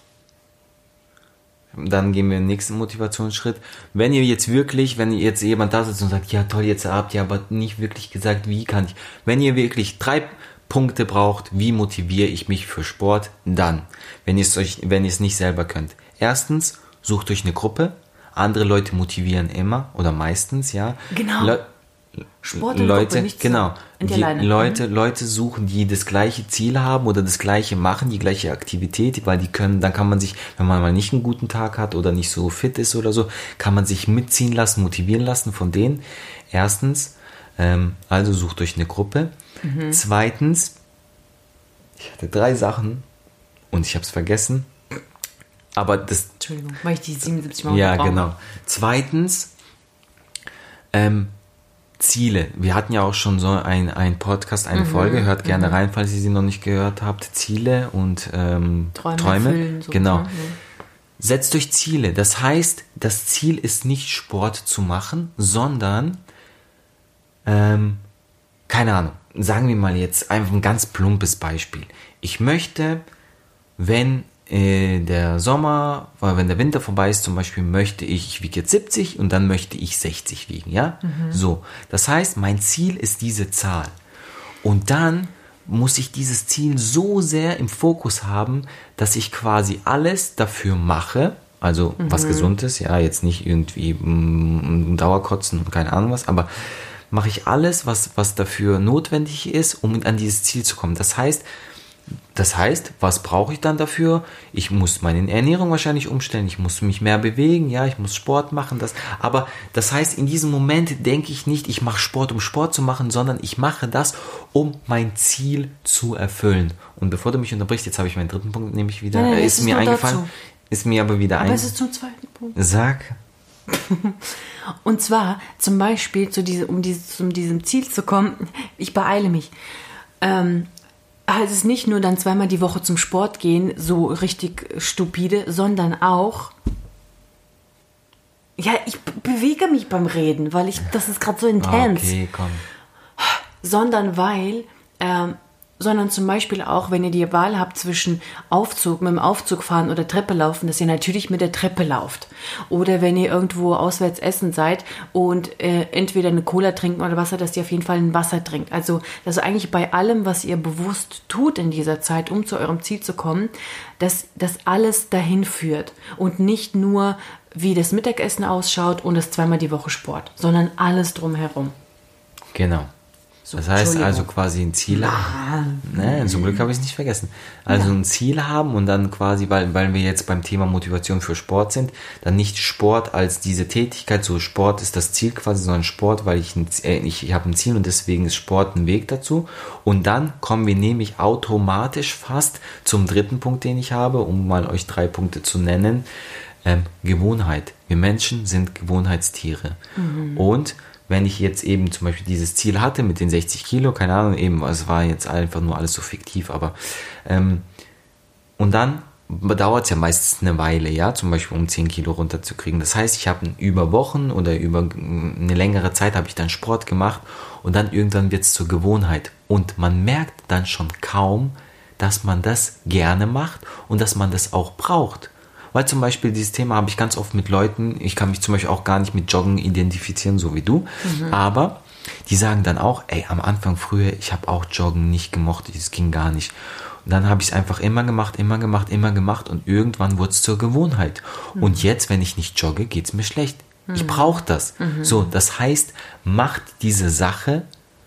Dann gehen wir in den nächsten Motivationsschritt. Wenn ihr jetzt wirklich, wenn jetzt jemand da sitzt und sagt, ja toll, jetzt habt ihr aber nicht wirklich gesagt, wie kann ich. Wenn ihr wirklich drei Punkte braucht, wie motiviere ich mich für Sport, dann, wenn ihr es euch, wenn ihr es nicht selber könnt. Erstens, sucht euch eine Gruppe. Andere Leute motivieren immer oder meistens, ja. Genau. Le Sport in Leute, genau. Die alleine. Mhm. Leute, Leute suchen, die das gleiche Ziel haben oder das gleiche machen, die gleiche Aktivität, weil die können, dann kann man sich, wenn man mal nicht einen guten Tag hat oder nicht so fit ist oder so, kann man sich mitziehen lassen, motivieren lassen von denen. Erstens, ähm, also sucht euch eine Gruppe. Mhm. Zweitens, ich hatte drei Sachen und ich habe es vergessen. Aber das Entschuldigung, weil ich die 77 Mal ja, genau. Zweitens, ähm, Ziele. Wir hatten ja auch schon so ein, ein Podcast, Mhm, eine Folge. Hört gerne rein, falls ihr sie noch nicht gehört habt. Ziele und ähm, Träume Träume. erfüllen, so. Genau. Mhm. Setzt euch Ziele. Das heißt, das Ziel ist nicht Sport zu machen, sondern, ähm, keine Ahnung, sagen wir mal jetzt einfach ein ganz plumpes Beispiel. Ich möchte, wenn äh, der Sommer, weil wenn der Winter vorbei ist, zum Beispiel möchte ich, ich wiege jetzt 70 und dann möchte ich 60 wiegen, ja? So. Das heißt, mein Ziel ist diese Zahl. Und dann muss ich dieses Ziel so sehr im Fokus haben, dass ich quasi alles dafür mache, also was Gesundes, ja, jetzt nicht irgendwie mm, Dauerkotzen und keine Ahnung was, aber mache ich alles, was, was dafür notwendig ist, um an dieses Ziel zu kommen. Das heißt, das heißt, was brauche ich dann dafür? Ich muss meine Ernährung wahrscheinlich umstellen, ich muss mich mehr bewegen, ja, ich muss Sport machen, das. Aber das heißt, in diesem Moment denke ich nicht, ich mache Sport, um Sport zu machen, sondern ich mache das, um mein Ziel zu erfüllen. Und bevor du mich unterbrichst, jetzt habe ich meinen dritten Punkt nämlich wieder, Nein, äh, ist mir eingefallen, dazu. ist mir aber wieder Aber ein. es ist zum zweiten Punkt. Sag. Und zwar zum Beispiel, zu diese, um dieses, um diesem Ziel zu kommen, ich beeile mich. Ähm, es ist nicht nur dann zweimal die Woche zum Sport gehen, so richtig stupide, sondern auch. Ja, ich bewege mich beim Reden, weil ich, das ist gerade so intens. Okay, komm. sondern weil, ähm, sondern zum Beispiel auch, wenn ihr die Wahl habt zwischen Aufzug, mit dem Aufzug fahren oder Treppe laufen, dass ihr natürlich mit der Treppe lauft. Oder wenn ihr irgendwo auswärts essen seid und äh, entweder eine Cola trinken oder Wasser, dass ihr auf jeden Fall ein Wasser trinkt. Also, dass eigentlich bei allem, was ihr bewusst tut in dieser Zeit, um zu eurem Ziel zu kommen, dass das alles dahin führt und nicht nur wie das Mittagessen ausschaut und das zweimal die Woche Sport, sondern alles drumherum. Genau. So, Das heißt also quasi ein Ziel haben. Ne, zum Glück habe ich es nicht vergessen. Also ein Ziel haben und dann quasi, weil, weil wir jetzt beim Thema Motivation für Sport sind, dann nicht Sport als diese Tätigkeit, so Sport ist das Ziel quasi, sondern Sport, weil ich, ein, äh, ich, ich habe ein Ziel und deswegen ist Sport ein Weg dazu. Und dann kommen wir nämlich automatisch fast zum dritten Punkt, den ich habe, um mal euch drei Punkte zu nennen. Ähm, Gewohnheit. Wir Menschen sind Gewohnheitstiere. Und wenn ich jetzt eben zum Beispiel dieses Ziel hatte mit den 60 Kilo, keine Ahnung, eben, es war jetzt einfach nur alles so fiktiv, aber ähm, und dann dauert es ja meistens eine Weile, ja, zum Beispiel um 10 Kilo runterzukriegen. Das heißt, ich habe über Wochen oder über eine längere Zeit habe ich dann Sport gemacht und dann irgendwann wird es zur Gewohnheit. Und man merkt dann schon kaum, dass man das gerne macht und dass man das auch braucht. Weil zum Beispiel dieses Thema habe ich ganz oft mit Leuten, ich kann mich zum Beispiel auch gar nicht mit Joggen identifizieren, so wie du, aber die sagen dann auch, ey, am Anfang früher, ich habe auch Joggen nicht gemocht, das ging gar nicht. Und dann habe ich es einfach immer gemacht, immer gemacht, immer gemacht und irgendwann wurde es zur Gewohnheit. Und jetzt, wenn ich nicht jogge, geht es mir schlecht. Ich brauche das. So, das heißt, macht diese Sache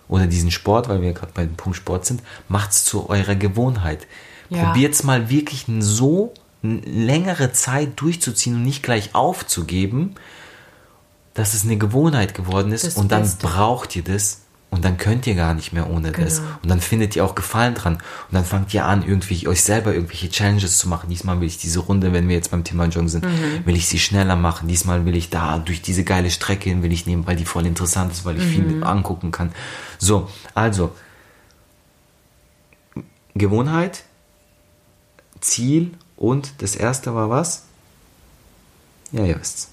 oder diesen Sport, weil wir gerade bei dem Punkt Sport sind, macht es zu eurer Gewohnheit. Ja. Probiert es mal wirklich so längere Zeit durchzuziehen und nicht gleich aufzugeben, dass es eine Gewohnheit geworden ist Das und dann Beste. braucht ihr das und dann könnt ihr gar nicht mehr ohne das. Genau. Und dann findet ihr auch Gefallen dran. Und dann fangt ihr an, irgendwie euch selber irgendwelche Challenges zu machen. Diesmal will ich diese Runde, wenn wir jetzt beim Thema Joggen sind, Mhm. will ich sie schneller machen. Diesmal will ich da durch diese geile Strecke will ich nehmen, weil die voll interessant ist, weil ich Mhm. viel angucken kann. So, also Gewohnheit, Ziel und das erste war was? Ja, ihr wisst's.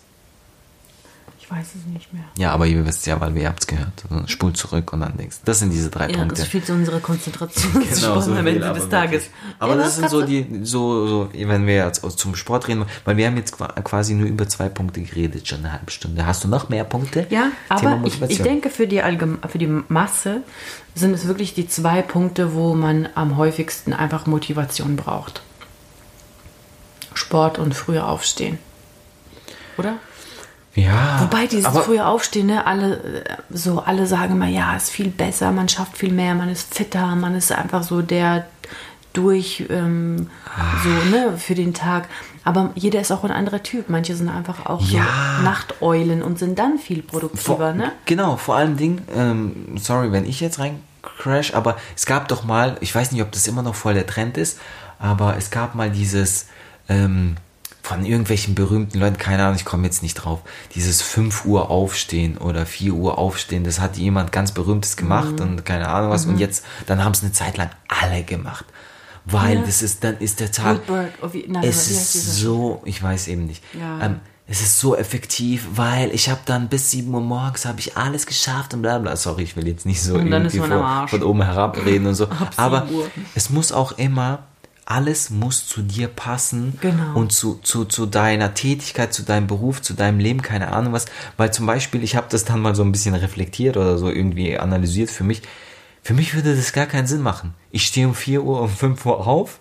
Ich weiß es nicht mehr. Ja, aber ihr wisst ja, weil wir habt es gehört. Also Spul zurück und dann denkst. Das sind diese drei Ja, Punkte. das fehlt zu unserer Konzentration Genau, so am Ende des Tages. Aber Ja, das sind so die, so, so, wenn wir jetzt zum Sport reden, weil wir haben jetzt qua- quasi nur über zwei Punkte geredet, schon eine halbe Stunde. Hast du noch mehr Punkte? Ja, Thema aber ich, ich denke, für die, Allgeme für die Masse sind es wirklich die zwei Punkte, wo man am häufigsten einfach Motivation braucht. Sport und früher aufstehen. Oder? ja. Wobei dieses aber, frühe Aufstehen, ne, alle so alle sagen immer, ja, ist viel besser, man schafft viel mehr, man ist fitter, man ist einfach so der durch ähm, so ne für den Tag. Aber jeder ist auch ein anderer Typ. Manche sind einfach auch Ja. so Nachteulen und sind dann viel produktiver, vor, ne? Genau, vor allen Dingen, ähm, sorry, wenn ich jetzt rein crash, aber es gab doch mal, ich weiß nicht, ob das immer noch voll der Trend ist, aber es gab mal dieses ähm, von irgendwelchen berühmten Leuten, keine Ahnung, ich komme jetzt nicht drauf, dieses 5 Uhr aufstehen oder 4 Uhr aufstehen, das hat jemand ganz berühmtes gemacht und keine Ahnung was und jetzt, dann haben es eine Zeit lang alle gemacht. Weil Ja. das ist, dann ist der Tag. Goldberg, oh, wie- nein, es ist so, ich weiß eben nicht. Ja. Ähm, es ist so effektiv, weil ich habe dann bis 7 Uhr morgens habe ich alles geschafft und bla bla. Sorry, ich will jetzt nicht so irgendwie am von, oben herab reden und so. Aber 7 Uhr. es muss auch immer, alles muss zu dir passen Genau. und zu, zu, zu deiner Tätigkeit, zu deinem Beruf, zu deinem Leben, keine Ahnung was. Weil zum Beispiel, ich habe das dann mal so ein bisschen reflektiert oder so irgendwie analysiert für mich. Für mich würde das gar keinen Sinn machen. Ich stehe um 4 Uhr, um 5 Uhr auf,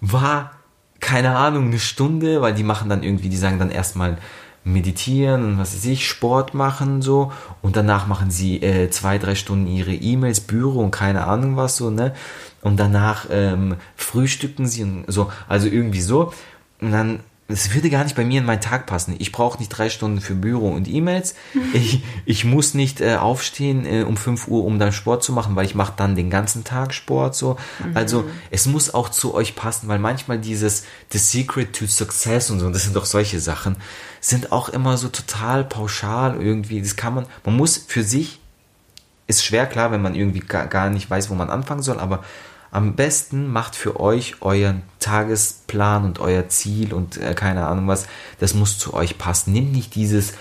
war, keine Ahnung, eine Stunde, weil die machen dann irgendwie, die sagen dann erstmal meditieren und was weiß ich, Sport machen so und danach machen sie äh, zwei, drei Stunden ihre E-Mails, Büro und keine Ahnung was so, ne? Und danach ähm, frühstücken sie und so, also irgendwie so. Und dann, es würde gar nicht bei mir in meinen Tag passen. Ich brauche nicht drei Stunden für Büro und E-Mails. Ich, ich muss nicht äh, aufstehen äh, um 5 Uhr, um dann Sport zu machen, weil ich mache dann den ganzen Tag Sport so. Also es muss auch zu euch passen, weil manchmal dieses The Secret to Success und so, und das sind doch solche Sachen, sind auch immer so total pauschal irgendwie. Das kann man, man muss für sich, ist schwer klar, wenn man irgendwie gar, gar nicht weiß, wo man anfangen soll, aber am besten macht für euch euren Tagesplan und euer Ziel und äh, keine Ahnung was, das muss zu euch passen. Nimm nicht dieses,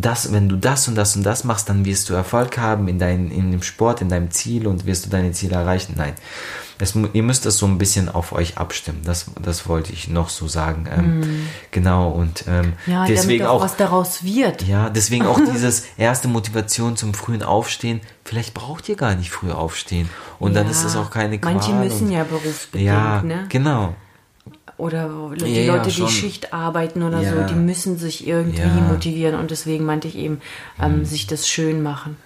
das, wenn du das und das und das machst, dann wirst du Erfolg haben in, dein, in dem Sport, in deinem Ziel und wirst du deine Ziele erreichen. Nein. Mu- ihr müsst das so ein bisschen auf euch abstimmen. Das, das wollte ich noch so sagen. Ähm, Genau, und ähm, Ja, deswegen damit auch auch was daraus wird. ja, deswegen auch dieses erste Motivation zum frühen Aufstehen. Vielleicht braucht ihr gar nicht früh aufstehen. Und dann Ja, ist es auch keine Qual. Manche müssen und, ja berufsbedingt, Ja, ne? genau. Oder die Ja, ja, Leute, die schon. Schicht arbeiten oder Ja. so, die müssen sich irgendwie Ja. Mhm. motivieren und deswegen meinte ich eben, ähm, sich das schön machen.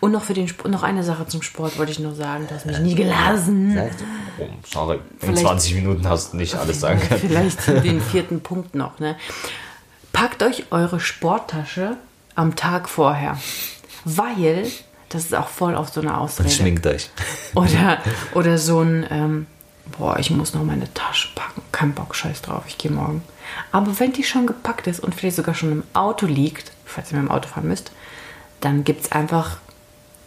Und noch für den Sport, noch eine Sache zum Sport wollte ich noch sagen, du hast mich nie gelassen. Oh, sorry, in Vielleicht- 20 Minuten hast du nicht alles sagen können. Vielleicht den vierten Punkt noch, ne? Packt euch eure Sporttasche am Tag vorher. Weil, das ist auch voll auf so eine Und Ausrede. schminkt euch. Oder, oder so ein, ähm, boah, ich muss noch meine Tasche packen. Kein Bock, scheiß drauf, ich gehe morgen. Aber wenn die schon gepackt ist und vielleicht sogar schon im Auto liegt, falls ihr mit dem Auto fahren müsst, dann gibt's einfach,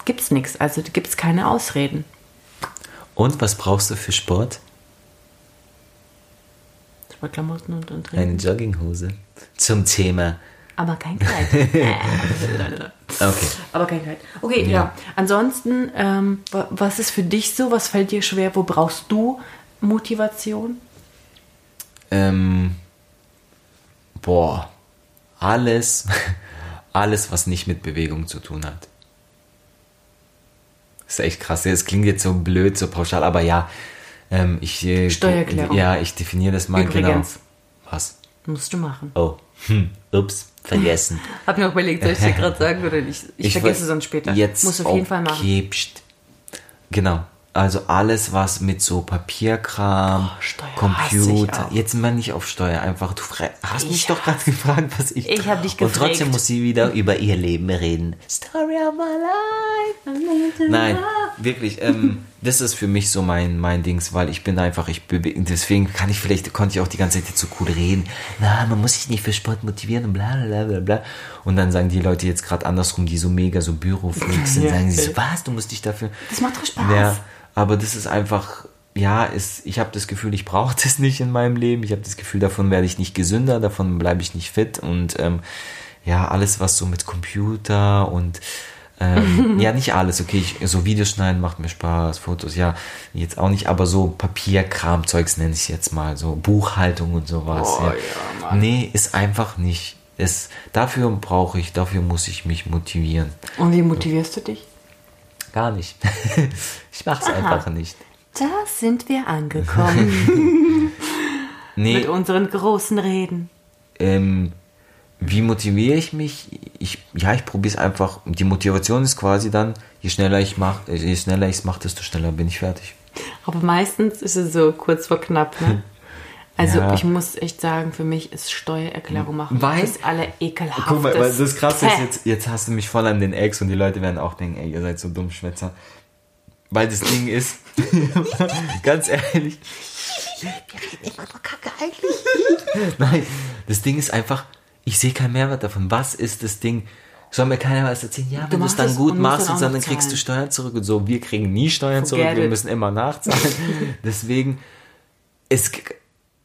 gibt's nichts. Also gibt's keine Ausreden. Und was brauchst du für Sport? Sportklamotten und, und. Eine Jogginghose. Zum Thema. Aber kein Kleid. Okay. Aber kein Kleid. Okay, ja. Ja. Ansonsten, ähm, wa- was ist für dich so? Was fällt dir schwer? Wo brauchst du Motivation? Ähm, boah. Alles, alles, was nicht mit Bewegung zu tun hat. Das ist echt krass. Das klingt jetzt so blöd, so pauschal, aber ja. Ähm, ich, äh, Steuererklärung. Ja, ich definiere das mal Übrigens. genau. Was? Musst du machen. Oh, hm, ups, vergessen. Hab mir auch überlegt, soll ich dir gerade sagen oder nicht? Ich, vergesse woll- sonst später. Jetzt Muss auf jeden Fall machen. pst. Genau. Also alles, was mit so Papierkram, ich Computer. Jetzt mal nicht auf Steuer, einfach du hast mich Ich doch gerade gefragt, was ich. Ich hab dich Und trotzdem gefragt. muss sie wieder über ihr Leben reden. Story of my life. Nein, wirklich. Ähm, das ist für mich so mein mein Dings, weil ich bin einfach, ich bewege. Deswegen kann ich vielleicht konnte ich auch die ganze Zeit jetzt so cool reden. Na, man muss sich nicht für Sport motivieren und bla bla bla bla. Und dann sagen die Leute jetzt gerade andersrum, die so mega so Bürofreaks sind, Ja. sagen sie so, was, du musst dich dafür. Das macht doch Spaß. Ja, aber das ist einfach, ja, ist, ich habe das Gefühl, ich brauche das nicht in meinem Leben. Ich habe das Gefühl, davon werde ich nicht gesünder, davon bleibe ich nicht fit und ähm, ja, alles, was so mit Computer und ähm, ja, nicht alles, okay, ich, so Videos schneiden macht mir Spaß, Fotos, ja, jetzt auch nicht, aber so Papierkram-Zeugs nenne ich jetzt mal, so Buchhaltung und sowas. Oh, ja. ja, nee, ist einfach nicht. Es, dafür brauche ich, dafür muss ich mich motivieren. Und wie motivierst du dich? Gar nicht. ich mache es einfach nicht. Da sind wir angekommen Nee, mit unseren großen Reden. ähm, wie motiviere ich mich? Ich, ja, ich probiere es einfach. Die Motivation ist quasi dann, je schneller ich mache, je schneller ich es mache, desto schneller bin ich fertig. Aber meistens ist es so kurz vor knapp, ne? Also Ja. ich muss echt sagen, für mich ist Steuererklärung machen Weil- das alle ekelhaftes. Guck mal, weil das Krasse ist, jetzt, jetzt hast du mich voll an den Ex und die Leute werden auch denken, ey, ihr seid so dumm, Schwätzer. Weil das Ding ist, ganz ehrlich. Wir reden immer nur Kacke eigentlich. Nein, das Ding ist einfach, ich sehe keinen Mehrwert davon. Was ist das Ding? Soll mir keiner was erzählen? Ja, wenn du es dann es gut machst dann dann kriegst du. Steuern zurück und so. Wir kriegen nie Steuern Forget zurück, wir it. müssen immer nachzahlen. Deswegen, es,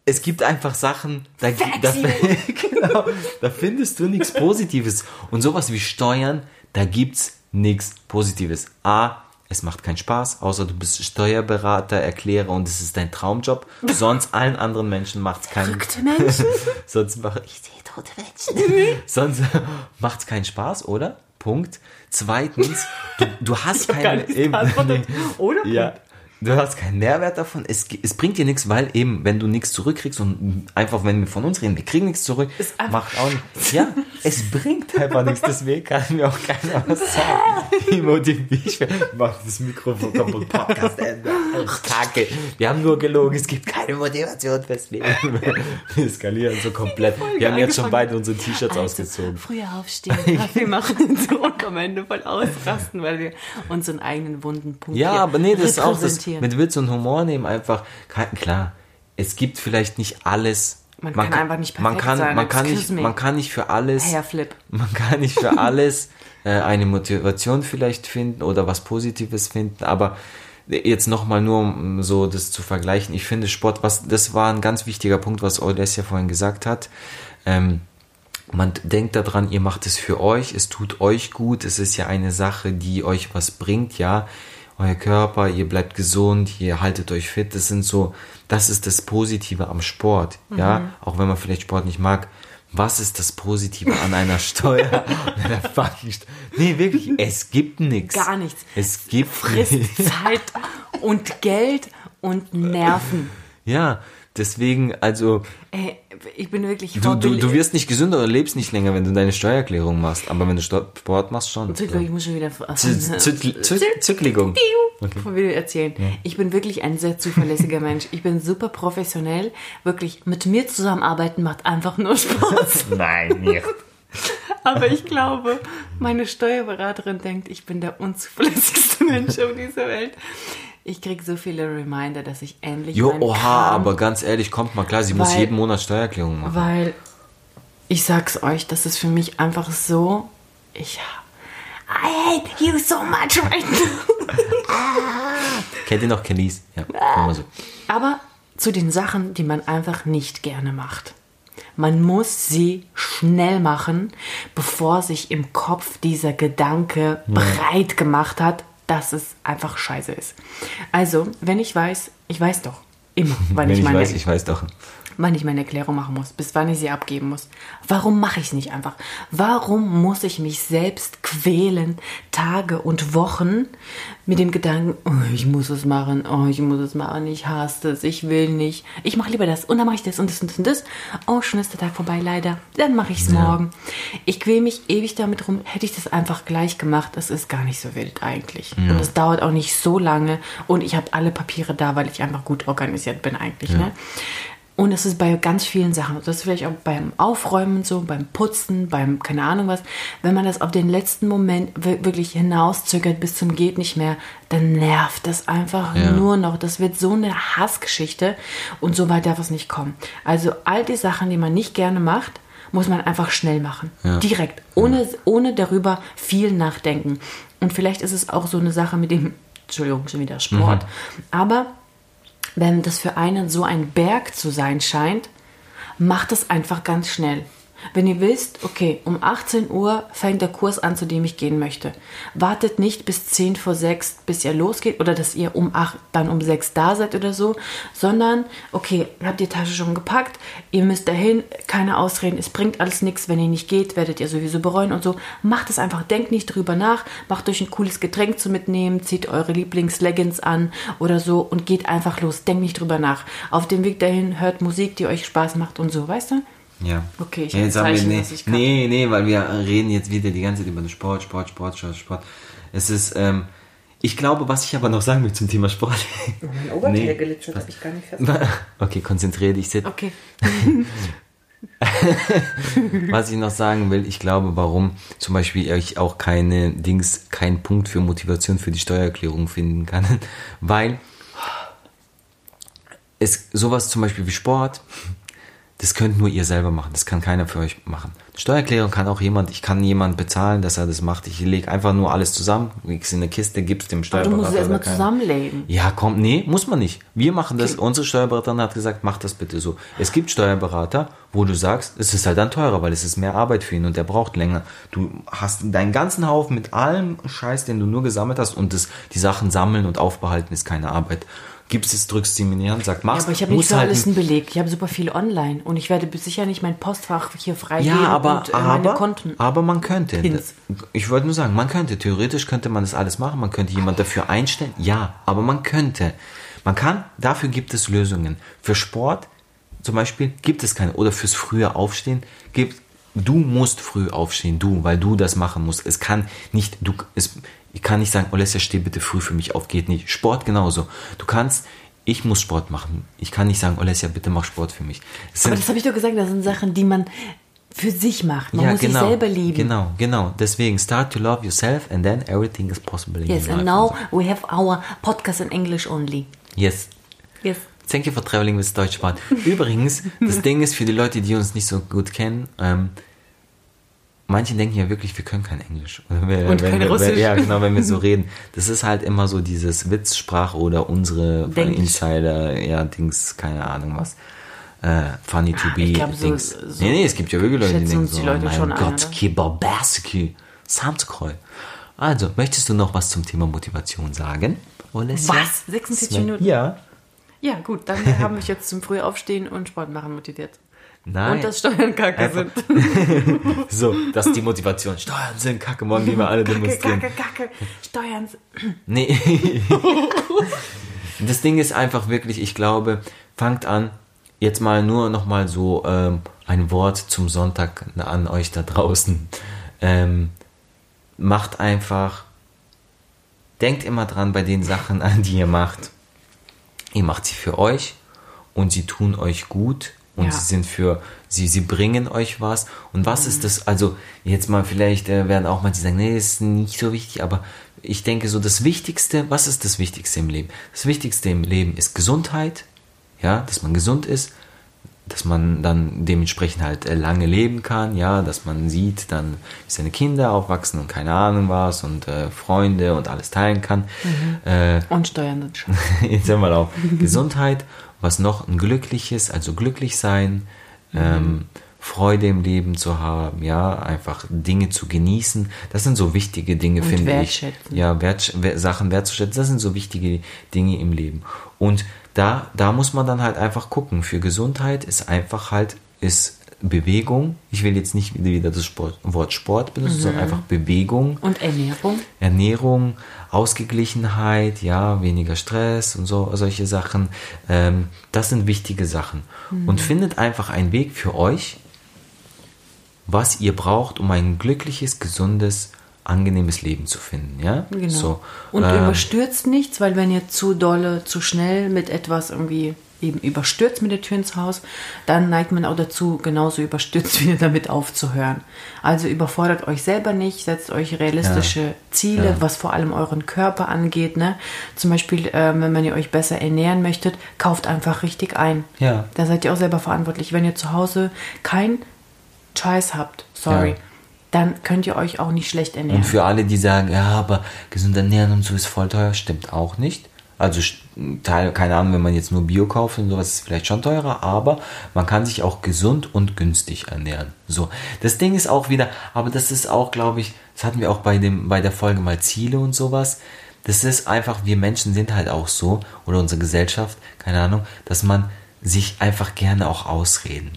es gibt einfach Sachen, da, da, genau, da findest du nichts Positives. Und sowas wie Steuern, da gibt's nichts Positives. A, es macht keinen Spaß, außer du bist Steuerberater, Erklärer und es ist dein Traumjob. Sonst allen anderen Menschen macht's keinen Verrückte Menschen. Sonst mache ich sehe tote Menschen. Sonst macht es keinen Spaß, oder? Punkt. Zweitens, du, du hast hab gar eben, beantwortet. Oder? Ja. Du hast keinen Mehrwert davon. Es, es bringt dir nichts, weil eben, wenn du nichts zurückkriegst und einfach, wenn wir von uns reden, wir kriegen nichts zurück, Ist macht auch nichts. Ja, es bringt einfach nichts. Deswegen kann mir auch keiner was sagen. Wie motiviere ich? Mach das Mikrofon kaputt, Podcast Ende. Kacke. Wir haben nur gelogen. Es gibt keine Motivation fürs Leben. Wir skalieren so komplett. Wir haben jetzt schon beide unsere T-Shirts Also, ausgezogen. Früher aufstehen, Kaffee machen so und am Ende voll ausrasten, weil wir unseren eigenen wunden Punkt Ja, aber nee, das ist auch das repräsentieren. mit Witz und Humor nehmen einfach. Klar, es gibt vielleicht nicht alles. Man kann einfach nicht man perfekt kann, sein, man kann nicht, me. man kann nicht für alles, Hairflip. man kann nicht für alles äh, eine Motivation vielleicht finden oder was Positives finden, aber jetzt nochmal nur, um so das zu vergleichen. Ich finde Sport, was, das war ein ganz wichtiger Punkt, was Olesja vorhin gesagt hat. Ähm, man denkt daran, ihr macht es für euch, es tut euch gut, es ist ja eine Sache, die euch was bringt, ja. Euer Körper, ihr bleibt gesund, ihr haltet euch fit, das sind so, das ist das Positive am Sport, ja. Auch wenn man vielleicht Sport nicht mag. Was ist das Positive an einer Steuer? an einer fucking Steuer? Nee, wirklich, es gibt nichts. Gar nichts. Es gibt Frisst Zeit und Geld und Nerven. Ja, deswegen, also, Ey, ich bin wirklich du, du, du wirst nicht gesünder oder lebst nicht länger, wenn du deine Steuererklärung machst. Aber wenn du Sport machst, schon. Entschuldigung, ich muss schon wieder Zückligung. Von Video erzählen. Ich bin wirklich ein sehr zuverlässiger Mensch. Ich bin super professionell. Wirklich, mit mir zusammenarbeiten macht einfach nur Spaß. Nein, nicht. Aber ich glaube, meine Steuerberaterin denkt, ich bin der unzuverlässigste Mensch auf dieser Welt. Ich kriege so viele Reminder, dass ich endlich Jo, oha, Kram- aber ganz ehrlich, kommt mal klar, sie muss Weil- jeden Monat Steuererklärung machen. Weil ich sag's euch, das ist für mich einfach so. Ich. I hate you so much right now. Kennt ihr noch Kellys? Ja, immer so. Aber zu den Sachen, die man einfach nicht gerne macht. Man muss sie schnell machen, bevor sich im Kopf dieser Gedanke breit gemacht hat, dass es einfach scheiße ist. Also, wenn ich weiß, ich weiß doch immer, wann Wenn ich ich meine weiß, ich weiß doch. Wann ich meine Erklärung machen muss, bis wann ich sie abgeben muss. Warum mache ich es nicht einfach? Warum muss ich mich selbst quälen, Tage und Wochen mit dem Gedanken, oh, ich muss es machen, oh, ich muss es machen, ich hasse es, ich will nicht. Ich mache lieber das und dann mache ich das und das und das und das. Oh, schon ist der Tag vorbei, leider. Dann mache ich es morgen. Ich quäle mich ewig damit rum. Hätte ich das einfach gleich gemacht, das ist gar nicht so wild eigentlich. Und es dauert auch nicht so lange und ich habe alle Papiere da, weil ich einfach gut organisiert bin eigentlich. Ne? Und es ist bei ganz vielen Sachen, das ist vielleicht auch beim Aufräumen so, beim Putzen, beim keine Ahnung was, wenn man das auf den letzten Moment wir- wirklich hinauszögert bis zum geht nicht mehr, dann nervt das einfach Ja. nur noch. Das wird so eine Hassgeschichte und so weit darf es nicht kommen. Also all die Sachen, die man nicht gerne macht, muss man einfach schnell machen. Ja. Direkt, ohne, ohne darüber viel nachdenken. Und vielleicht ist es auch so eine Sache mit dem, Entschuldigung, schon wieder Sport, aber wenn das für einen so ein Berg zu sein scheint, macht es einfach ganz schnell. Wenn ihr wisst, okay, um 18 Uhr fängt der Kurs an, zu dem ich gehen möchte. Wartet nicht bis 10 vor 6, bis ihr losgeht oder dass ihr um 8, dann um 6 da seid oder so, sondern, okay, habt die Tasche schon gepackt, ihr müsst dahin, keine Ausreden, es bringt alles nichts, wenn ihr nicht geht, werdet ihr sowieso bereuen und so. Macht es einfach, denkt nicht drüber nach, macht euch ein cooles Getränk zu mitnehmen, zieht eure Lieblingsleggings an oder so und geht einfach los, denkt nicht drüber nach. Auf dem Weg dahin hört Musik, die euch Spaß macht und so, weißt du? Ja. Okay, ich ja, jetzt haben wir, Zeichen, nee, was ich kann. nee, nee, weil wir reden jetzt wieder die ganze Zeit über den Sport, Sport, Sport, Sport, Sport. Es ist, ähm, ich glaube, was ich aber noch sagen will zum Thema Sport. Mein Oberteil Nee. geglitschert, habe ich gar nicht fest. okay, konzentriere dich, Sid. Okay. Was ich noch sagen will, ich glaube, warum zum Beispiel ich auch keine Dings, keinen Punkt für Motivation für die Steuererklärung finden kann, weil es sowas zum Beispiel wie Sport, das könnt nur ihr selber machen. Das kann keiner für euch machen. Steuererklärung kann auch jemand, ich kann jemand bezahlen, dass er das macht. Ich lege einfach nur alles zusammen, leg's in eine Kiste, gib's dem Aber du Steuerberater. musst es erstmal zusammenlegen. Ja, komm, nee, muss man nicht. Wir machen das. Unsere Steuerberaterin hat gesagt, mach das bitte so. Es gibt Steuerberater, wo du sagst, es ist halt dann teurer, weil es ist mehr Arbeit für ihn und der braucht länger. Du hast deinen ganzen Haufen mit allem Scheiß, den du nur gesammelt hast und das, die Sachen sammeln und aufbehalten ist keine Arbeit. Gibst es, drückst sie mir Hand, sag, Ja, mach's. aber ich habe nicht Muss für halt alles einen Beleg. Ich habe super viel online und ich werde sicher nicht mein Postfach hier freigeben Ja, aber, und äh, meine aber, Konten. aber man könnte. Pins. Ich wollte nur sagen, man könnte. Theoretisch könnte man das alles machen. Man könnte jemand dafür einstellen. Ja, aber man könnte. Man kann, dafür gibt es Lösungen. Für Sport zum Beispiel gibt es keine. Oder fürs frühe Aufstehen gibt Du musst früh aufstehen, du, weil du das machen musst. Es kann nicht, du, es, ich kann nicht sagen, Alessia, steh bitte früh für mich auf, geht nicht. Sport genauso. Du kannst, ich muss Sport machen. Ich kann nicht sagen, Alessia, bitte mach Sport für mich. Es Aber das habe ich doch gesagt, das sind Sachen, die man für sich macht. Man muss sich selber lieben. Genau, genau. Deswegen start to love yourself and then everything is possible in Yes, your and life. now we have our podcast in English only. Yes. Yes. Thank you for traveling with Deutschbahn. Übrigens, das Ding ist für die Leute, die uns nicht so gut kennen, ähm, manche denken ja wirklich, wir können kein Englisch. Und wenn kein wir, Russisch. Wenn, ja, genau, wenn wir so reden. Das ist halt immer so dieses Witzsprache oder unsere. Insider, ja, Dings, keine Ahnung was. Äh, funny to be, ich glaub, so- Dings. so nee, nee, es gibt ja wirklich Leute, die denken uns die so, Leute mein schon ein, Gott? Kibabaski, Samtkreuz. Also, möchtest du noch was zum Thema Motivation sagen? Olesja? Was? 46 Sven? Minuten? Ja. Ja, gut, dann haben wir mich jetzt zum Frühaufstehen und Sport machen motiviert. Nein. Und dass Steuern kacke Einfach- sind. So, das ist die Motivation. Steuern sind kacke, morgen gehen wir alle Kacke, demonstrieren. kacke, kacke. Steuern sind. Nee. das Ding ist einfach wirklich, ich glaube, fangt an, jetzt mal nur noch mal so ähm, ein Wort zum Sonntag an euch da draußen. Ähm, macht einfach, denkt immer dran bei den Sachen an, die ihr macht. Ihr macht sie für euch und sie tun euch gut und Ja. sie sind für, sie, sie bringen euch was. Und was ist das, also jetzt mal vielleicht äh, werden auch manche sagen, nee, ist nicht so wichtig, aber ich denke so, das Wichtigste, was ist das Wichtigste im Leben? Das Wichtigste im Leben ist Gesundheit, ja, dass man gesund ist, dass man dann dementsprechend halt äh, lange leben kann, ja, dass man sieht, dann wie seine Kinder aufwachsen und keine Ahnung was und äh, Freunde und alles teilen kann. Äh, Und Steuern schon. jetzt hör mal auf. Gesundheit, was noch ein glückliches, also glücklich sein, ähm, Freude im Leben zu haben, ja, einfach Dinge zu genießen. Das sind so wichtige Dinge, Und finde ich. Ja, wert, wer- Sachen wertzuschätzen, das sind so wichtige Dinge im Leben. Und da, da muss man dann halt einfach gucken. Für Gesundheit ist einfach halt, ist Bewegung. Ich will jetzt nicht wieder, das Sport, Wort Sport benutzen, sondern einfach Bewegung. Und Ernährung. Ernährung, Ausgeglichenheit, ja, weniger Stress und so solche Sachen. Ähm, das sind wichtige Sachen. Und findet einfach einen Weg für euch, was ihr braucht, um ein glückliches, gesundes, angenehmes Leben zu finden. Ja, Genau. So, und ähm, überstürzt nichts, weil wenn ihr zu dolle, zu schnell mit etwas irgendwie eben überstürzt mit der Tür ins Haus, dann neigt man auch dazu, genauso überstürzt wieder damit aufzuhören. Also überfordert euch selber nicht, setzt euch realistische Ziele, Ja. was vor allem euren Körper angeht. Ne? Zum Beispiel, ähm, wenn man ihr euch besser ernähren möchtet, kauft einfach richtig ein. Ja. Da seid ihr auch selber verantwortlich. Wenn ihr zu Hause kein Scheiß habt, sorry, Ja. dann könnt ihr euch auch nicht schlecht ernähren. Und für alle, die sagen, ja, aber gesund ernähren und so ist voll teuer, stimmt auch nicht. Also Teil, keine Ahnung, wenn man jetzt nur Bio kauft und sowas, ist es vielleicht schon teurer, aber man kann sich auch gesund und günstig ernähren. So, das Ding ist auch wieder, aber das ist auch, glaube ich, das hatten wir auch bei dem bei der Folge mal Ziele und sowas. Das ist einfach, wir Menschen sind halt auch so oder unsere Gesellschaft, keine Ahnung, dass man sich einfach gerne auch ausreden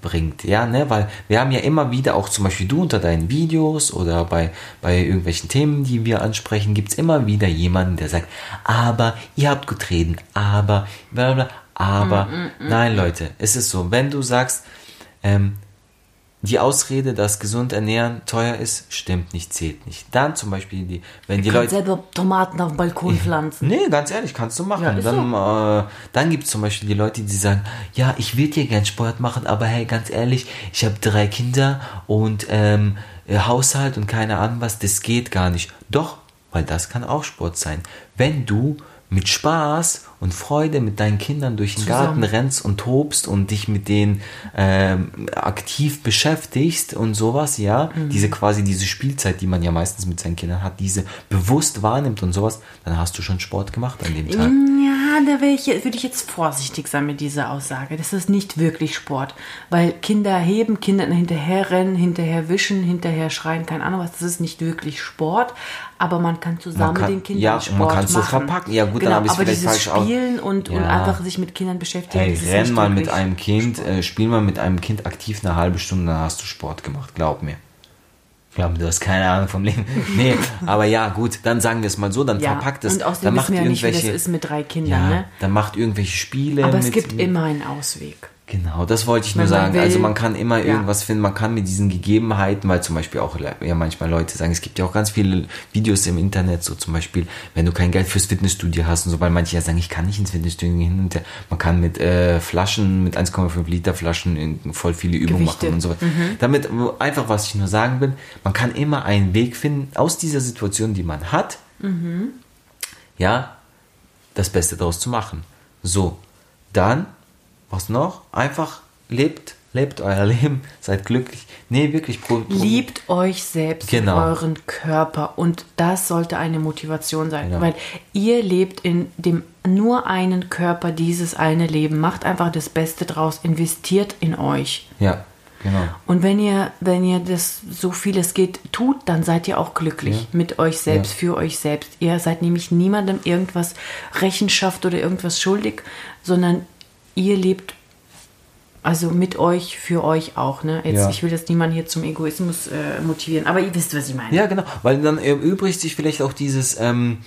bringt, ja, ne, weil wir haben ja immer wieder auch zum Beispiel du unter deinen Videos oder bei, bei irgendwelchen Themen, die wir ansprechen, gibt es immer wieder jemanden, der sagt, aber ihr habt getreten, aber, bla bla, aber, mm, mm, mm. nein, Leute, es ist so, wenn du sagst, ähm, die Ausrede, dass gesund ernähren teuer ist, stimmt nicht, zählt nicht. Dann zum Beispiel, die, wenn die Leute. selber Tomaten auf dem Balkon pflanzen. Nee, ganz ehrlich, kannst du machen. Ja, dann so. äh, dann gibt es zum Beispiel die Leute, die sagen, ja, ich will dir gern Sport machen, aber hey, ganz ehrlich, ich habe drei Kinder und ähm, Haushalt und keine Ahnung was, das geht gar nicht. Doch, weil das kann auch Sport sein. Wenn du mit Spaß und Freude mit deinen Kindern durch den Zusammen. Garten rennst und tobst und dich mit denen ähm, aktiv beschäftigst und sowas, ja, mhm. diese quasi diese Spielzeit, die man ja meistens mit seinen Kindern hat, diese bewusst wahrnimmt und sowas, dann hast du schon Sport gemacht an dem Tag. Ja, da ich, würde ich jetzt vorsichtig sein mit dieser Aussage. Das ist nicht wirklich Sport, weil Kinder heben, Kinder hinterher rennen, hinterher wischen, hinterher schreien, keine Ahnung was, das ist nicht wirklich Sport, aber man kann zusammen man kann, den Kindern ja, Sport man kann es so verpacken. Ja gut, genau, dann habe ich es vielleicht falsch Spielen und, ja. und einfach sich mit Kindern beschäftigen. Hey, renn mal mit einem Kind, äh, spiel mal mit einem Kind aktiv eine halbe Stunde, dann hast du Sport gemacht, glaub mir. Ich glaube, du hast keine Ahnung vom Leben. Nee, aber ja, gut, dann sagen wir es mal so, dann ja, verpackt es. Und außerdem dann macht ja nicht, wie das ist mit drei Kindern, ja, ne? Dann macht irgendwelche Spiele. Aber es mit, gibt immer einen Ausweg. Genau, das wollte ich nur sagen. Will, also man kann immer ja. irgendwas finden, man kann mit diesen Gegebenheiten, weil zum Beispiel auch ja manchmal Leute sagen, es gibt ja auch ganz viele Videos im Internet, so zum Beispiel, wenn du kein Geld fürs Fitnessstudio hast und so, weil manche ja sagen, ich kann nicht ins Fitnessstudio hin und man kann mit äh, Flaschen, mit 1,5 Liter Flaschen voll viele Übungen Gewichte. machen und so. Mhm. Damit einfach, was ich nur sagen will, man kann immer einen Weg finden aus dieser Situation, die man hat, mhm. ja, das Beste daraus zu machen. So, dann was noch? Einfach lebt, lebt euer Leben, seid glücklich. Nee, wirklich. Pro, pro Liebt euch selbst, genau. euren Körper. Und das sollte eine Motivation sein, genau. weil ihr lebt in dem nur einen Körper, dieses eine Leben. Macht einfach das Beste draus, investiert in euch. Ja. Genau. Und wenn ihr, wenn ihr das so viel es geht tut, dann seid ihr auch glücklich ja. mit euch selbst, ja. für euch selbst. Ihr seid nämlich niemandem irgendwas Rechenschaft oder irgendwas schuldig, sondern ihr lebt also mit euch, für euch auch. Ne? Jetzt, ja. Ich will jetzt niemanden hier zum Egoismus äh, motivieren, aber ihr wisst, was ich meine. Ja, genau, weil dann erübrigt sich vielleicht auch dieses ähm,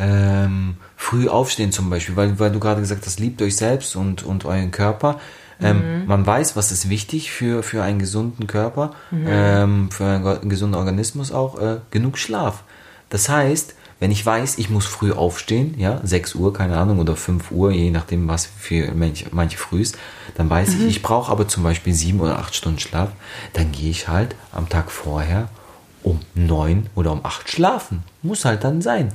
ähm, früh aufstehen zum Beispiel, weil, weil du gerade gesagt hast, liebt euch selbst und, und euren Körper. Ähm, mhm. Man weiß, was ist wichtig für, für einen gesunden Körper, mhm. ähm, für einen gesunden Organismus auch, äh, genug Schlaf. Das heißt, wenn ich weiß, ich muss früh aufstehen, ja, 6 Uhr, keine Ahnung, oder 5 Uhr, je nachdem, was für manche, manche früh ist, dann weiß mhm. ich, ich brauche aber zum Beispiel 7 oder 8 Stunden Schlaf, dann gehe ich halt am Tag vorher um 9 oder um 8 schlafen. Muss halt dann sein.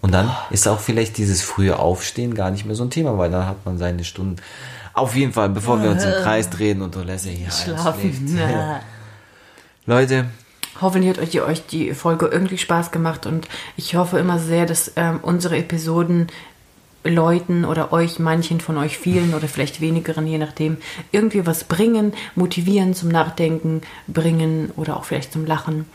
Und dann oh. ist auch vielleicht dieses frühe Aufstehen gar nicht mehr so ein Thema, weil dann hat man seine Stunden. Auf jeden Fall, bevor wir uns im Kreis drehen und Lasse hier Schlafen. Leute, Hoffentlich hat euch, euch die Folge irgendwie Spaß gemacht und ich hoffe immer sehr, dass ähm, unsere Episoden Leuten oder euch, manchen von euch vielen oder vielleicht wenigeren, je nachdem, irgendwie was bringen, motivieren zum Nachdenken bringen oder auch vielleicht zum Lachen.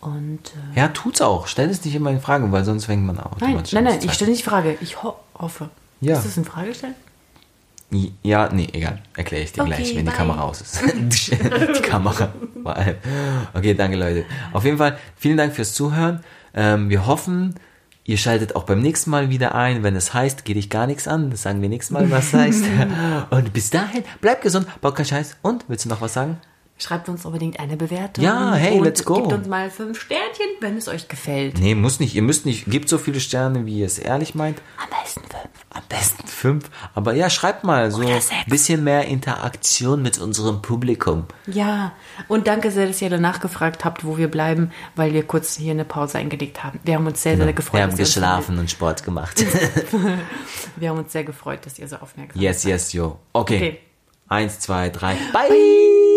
Und, äh, ja, tut's auch. Stell es nicht immer in Frage, weil sonst fängt man auch. Nein, nein, nein, ich stelle nicht die Frage. Ich ho hoffe. Ja. Ist das in Frage stellen? Ja, nee, egal. Erkläre ich dir okay, gleich, wenn bye. die Kamera aus ist. die Kamera. Vor allem. Okay, danke Leute. Auf jeden Fall, vielen Dank fürs Zuhören. Ähm, wir hoffen, ihr schaltet auch beim nächsten Mal wieder ein. Wenn es heißt, geht dich gar nichts an. Das sagen wir nächstes Mal, was heißt. und bis dahin, bleibt gesund, baut keinen Scheiß. Und, willst du noch was sagen? Schreibt uns unbedingt eine Bewertung. Ja, hey, let's go. Gebt uns mal fünf Sternchen, wenn es euch gefällt. Nee, muss nicht. Ihr müsst nicht. Gebt so viele Sterne, wie ihr es ehrlich meint. Am besten fünf. Am besten fünf. Aber ja, schreibt mal so ein bisschen mehr Interaktion mit unserem Publikum. Ja, und danke sehr, dass ihr danach gefragt habt, wo wir bleiben, weil wir kurz hier eine Pause eingelegt haben. Wir haben uns sehr, genau. sehr gefreut. Wir haben geschlafen und Sport gemacht. wir haben uns sehr gefreut, dass ihr so aufmerksam seid. Yes, yes, yo. Okay. okay. Eins, zwei, drei. Bye. Bye.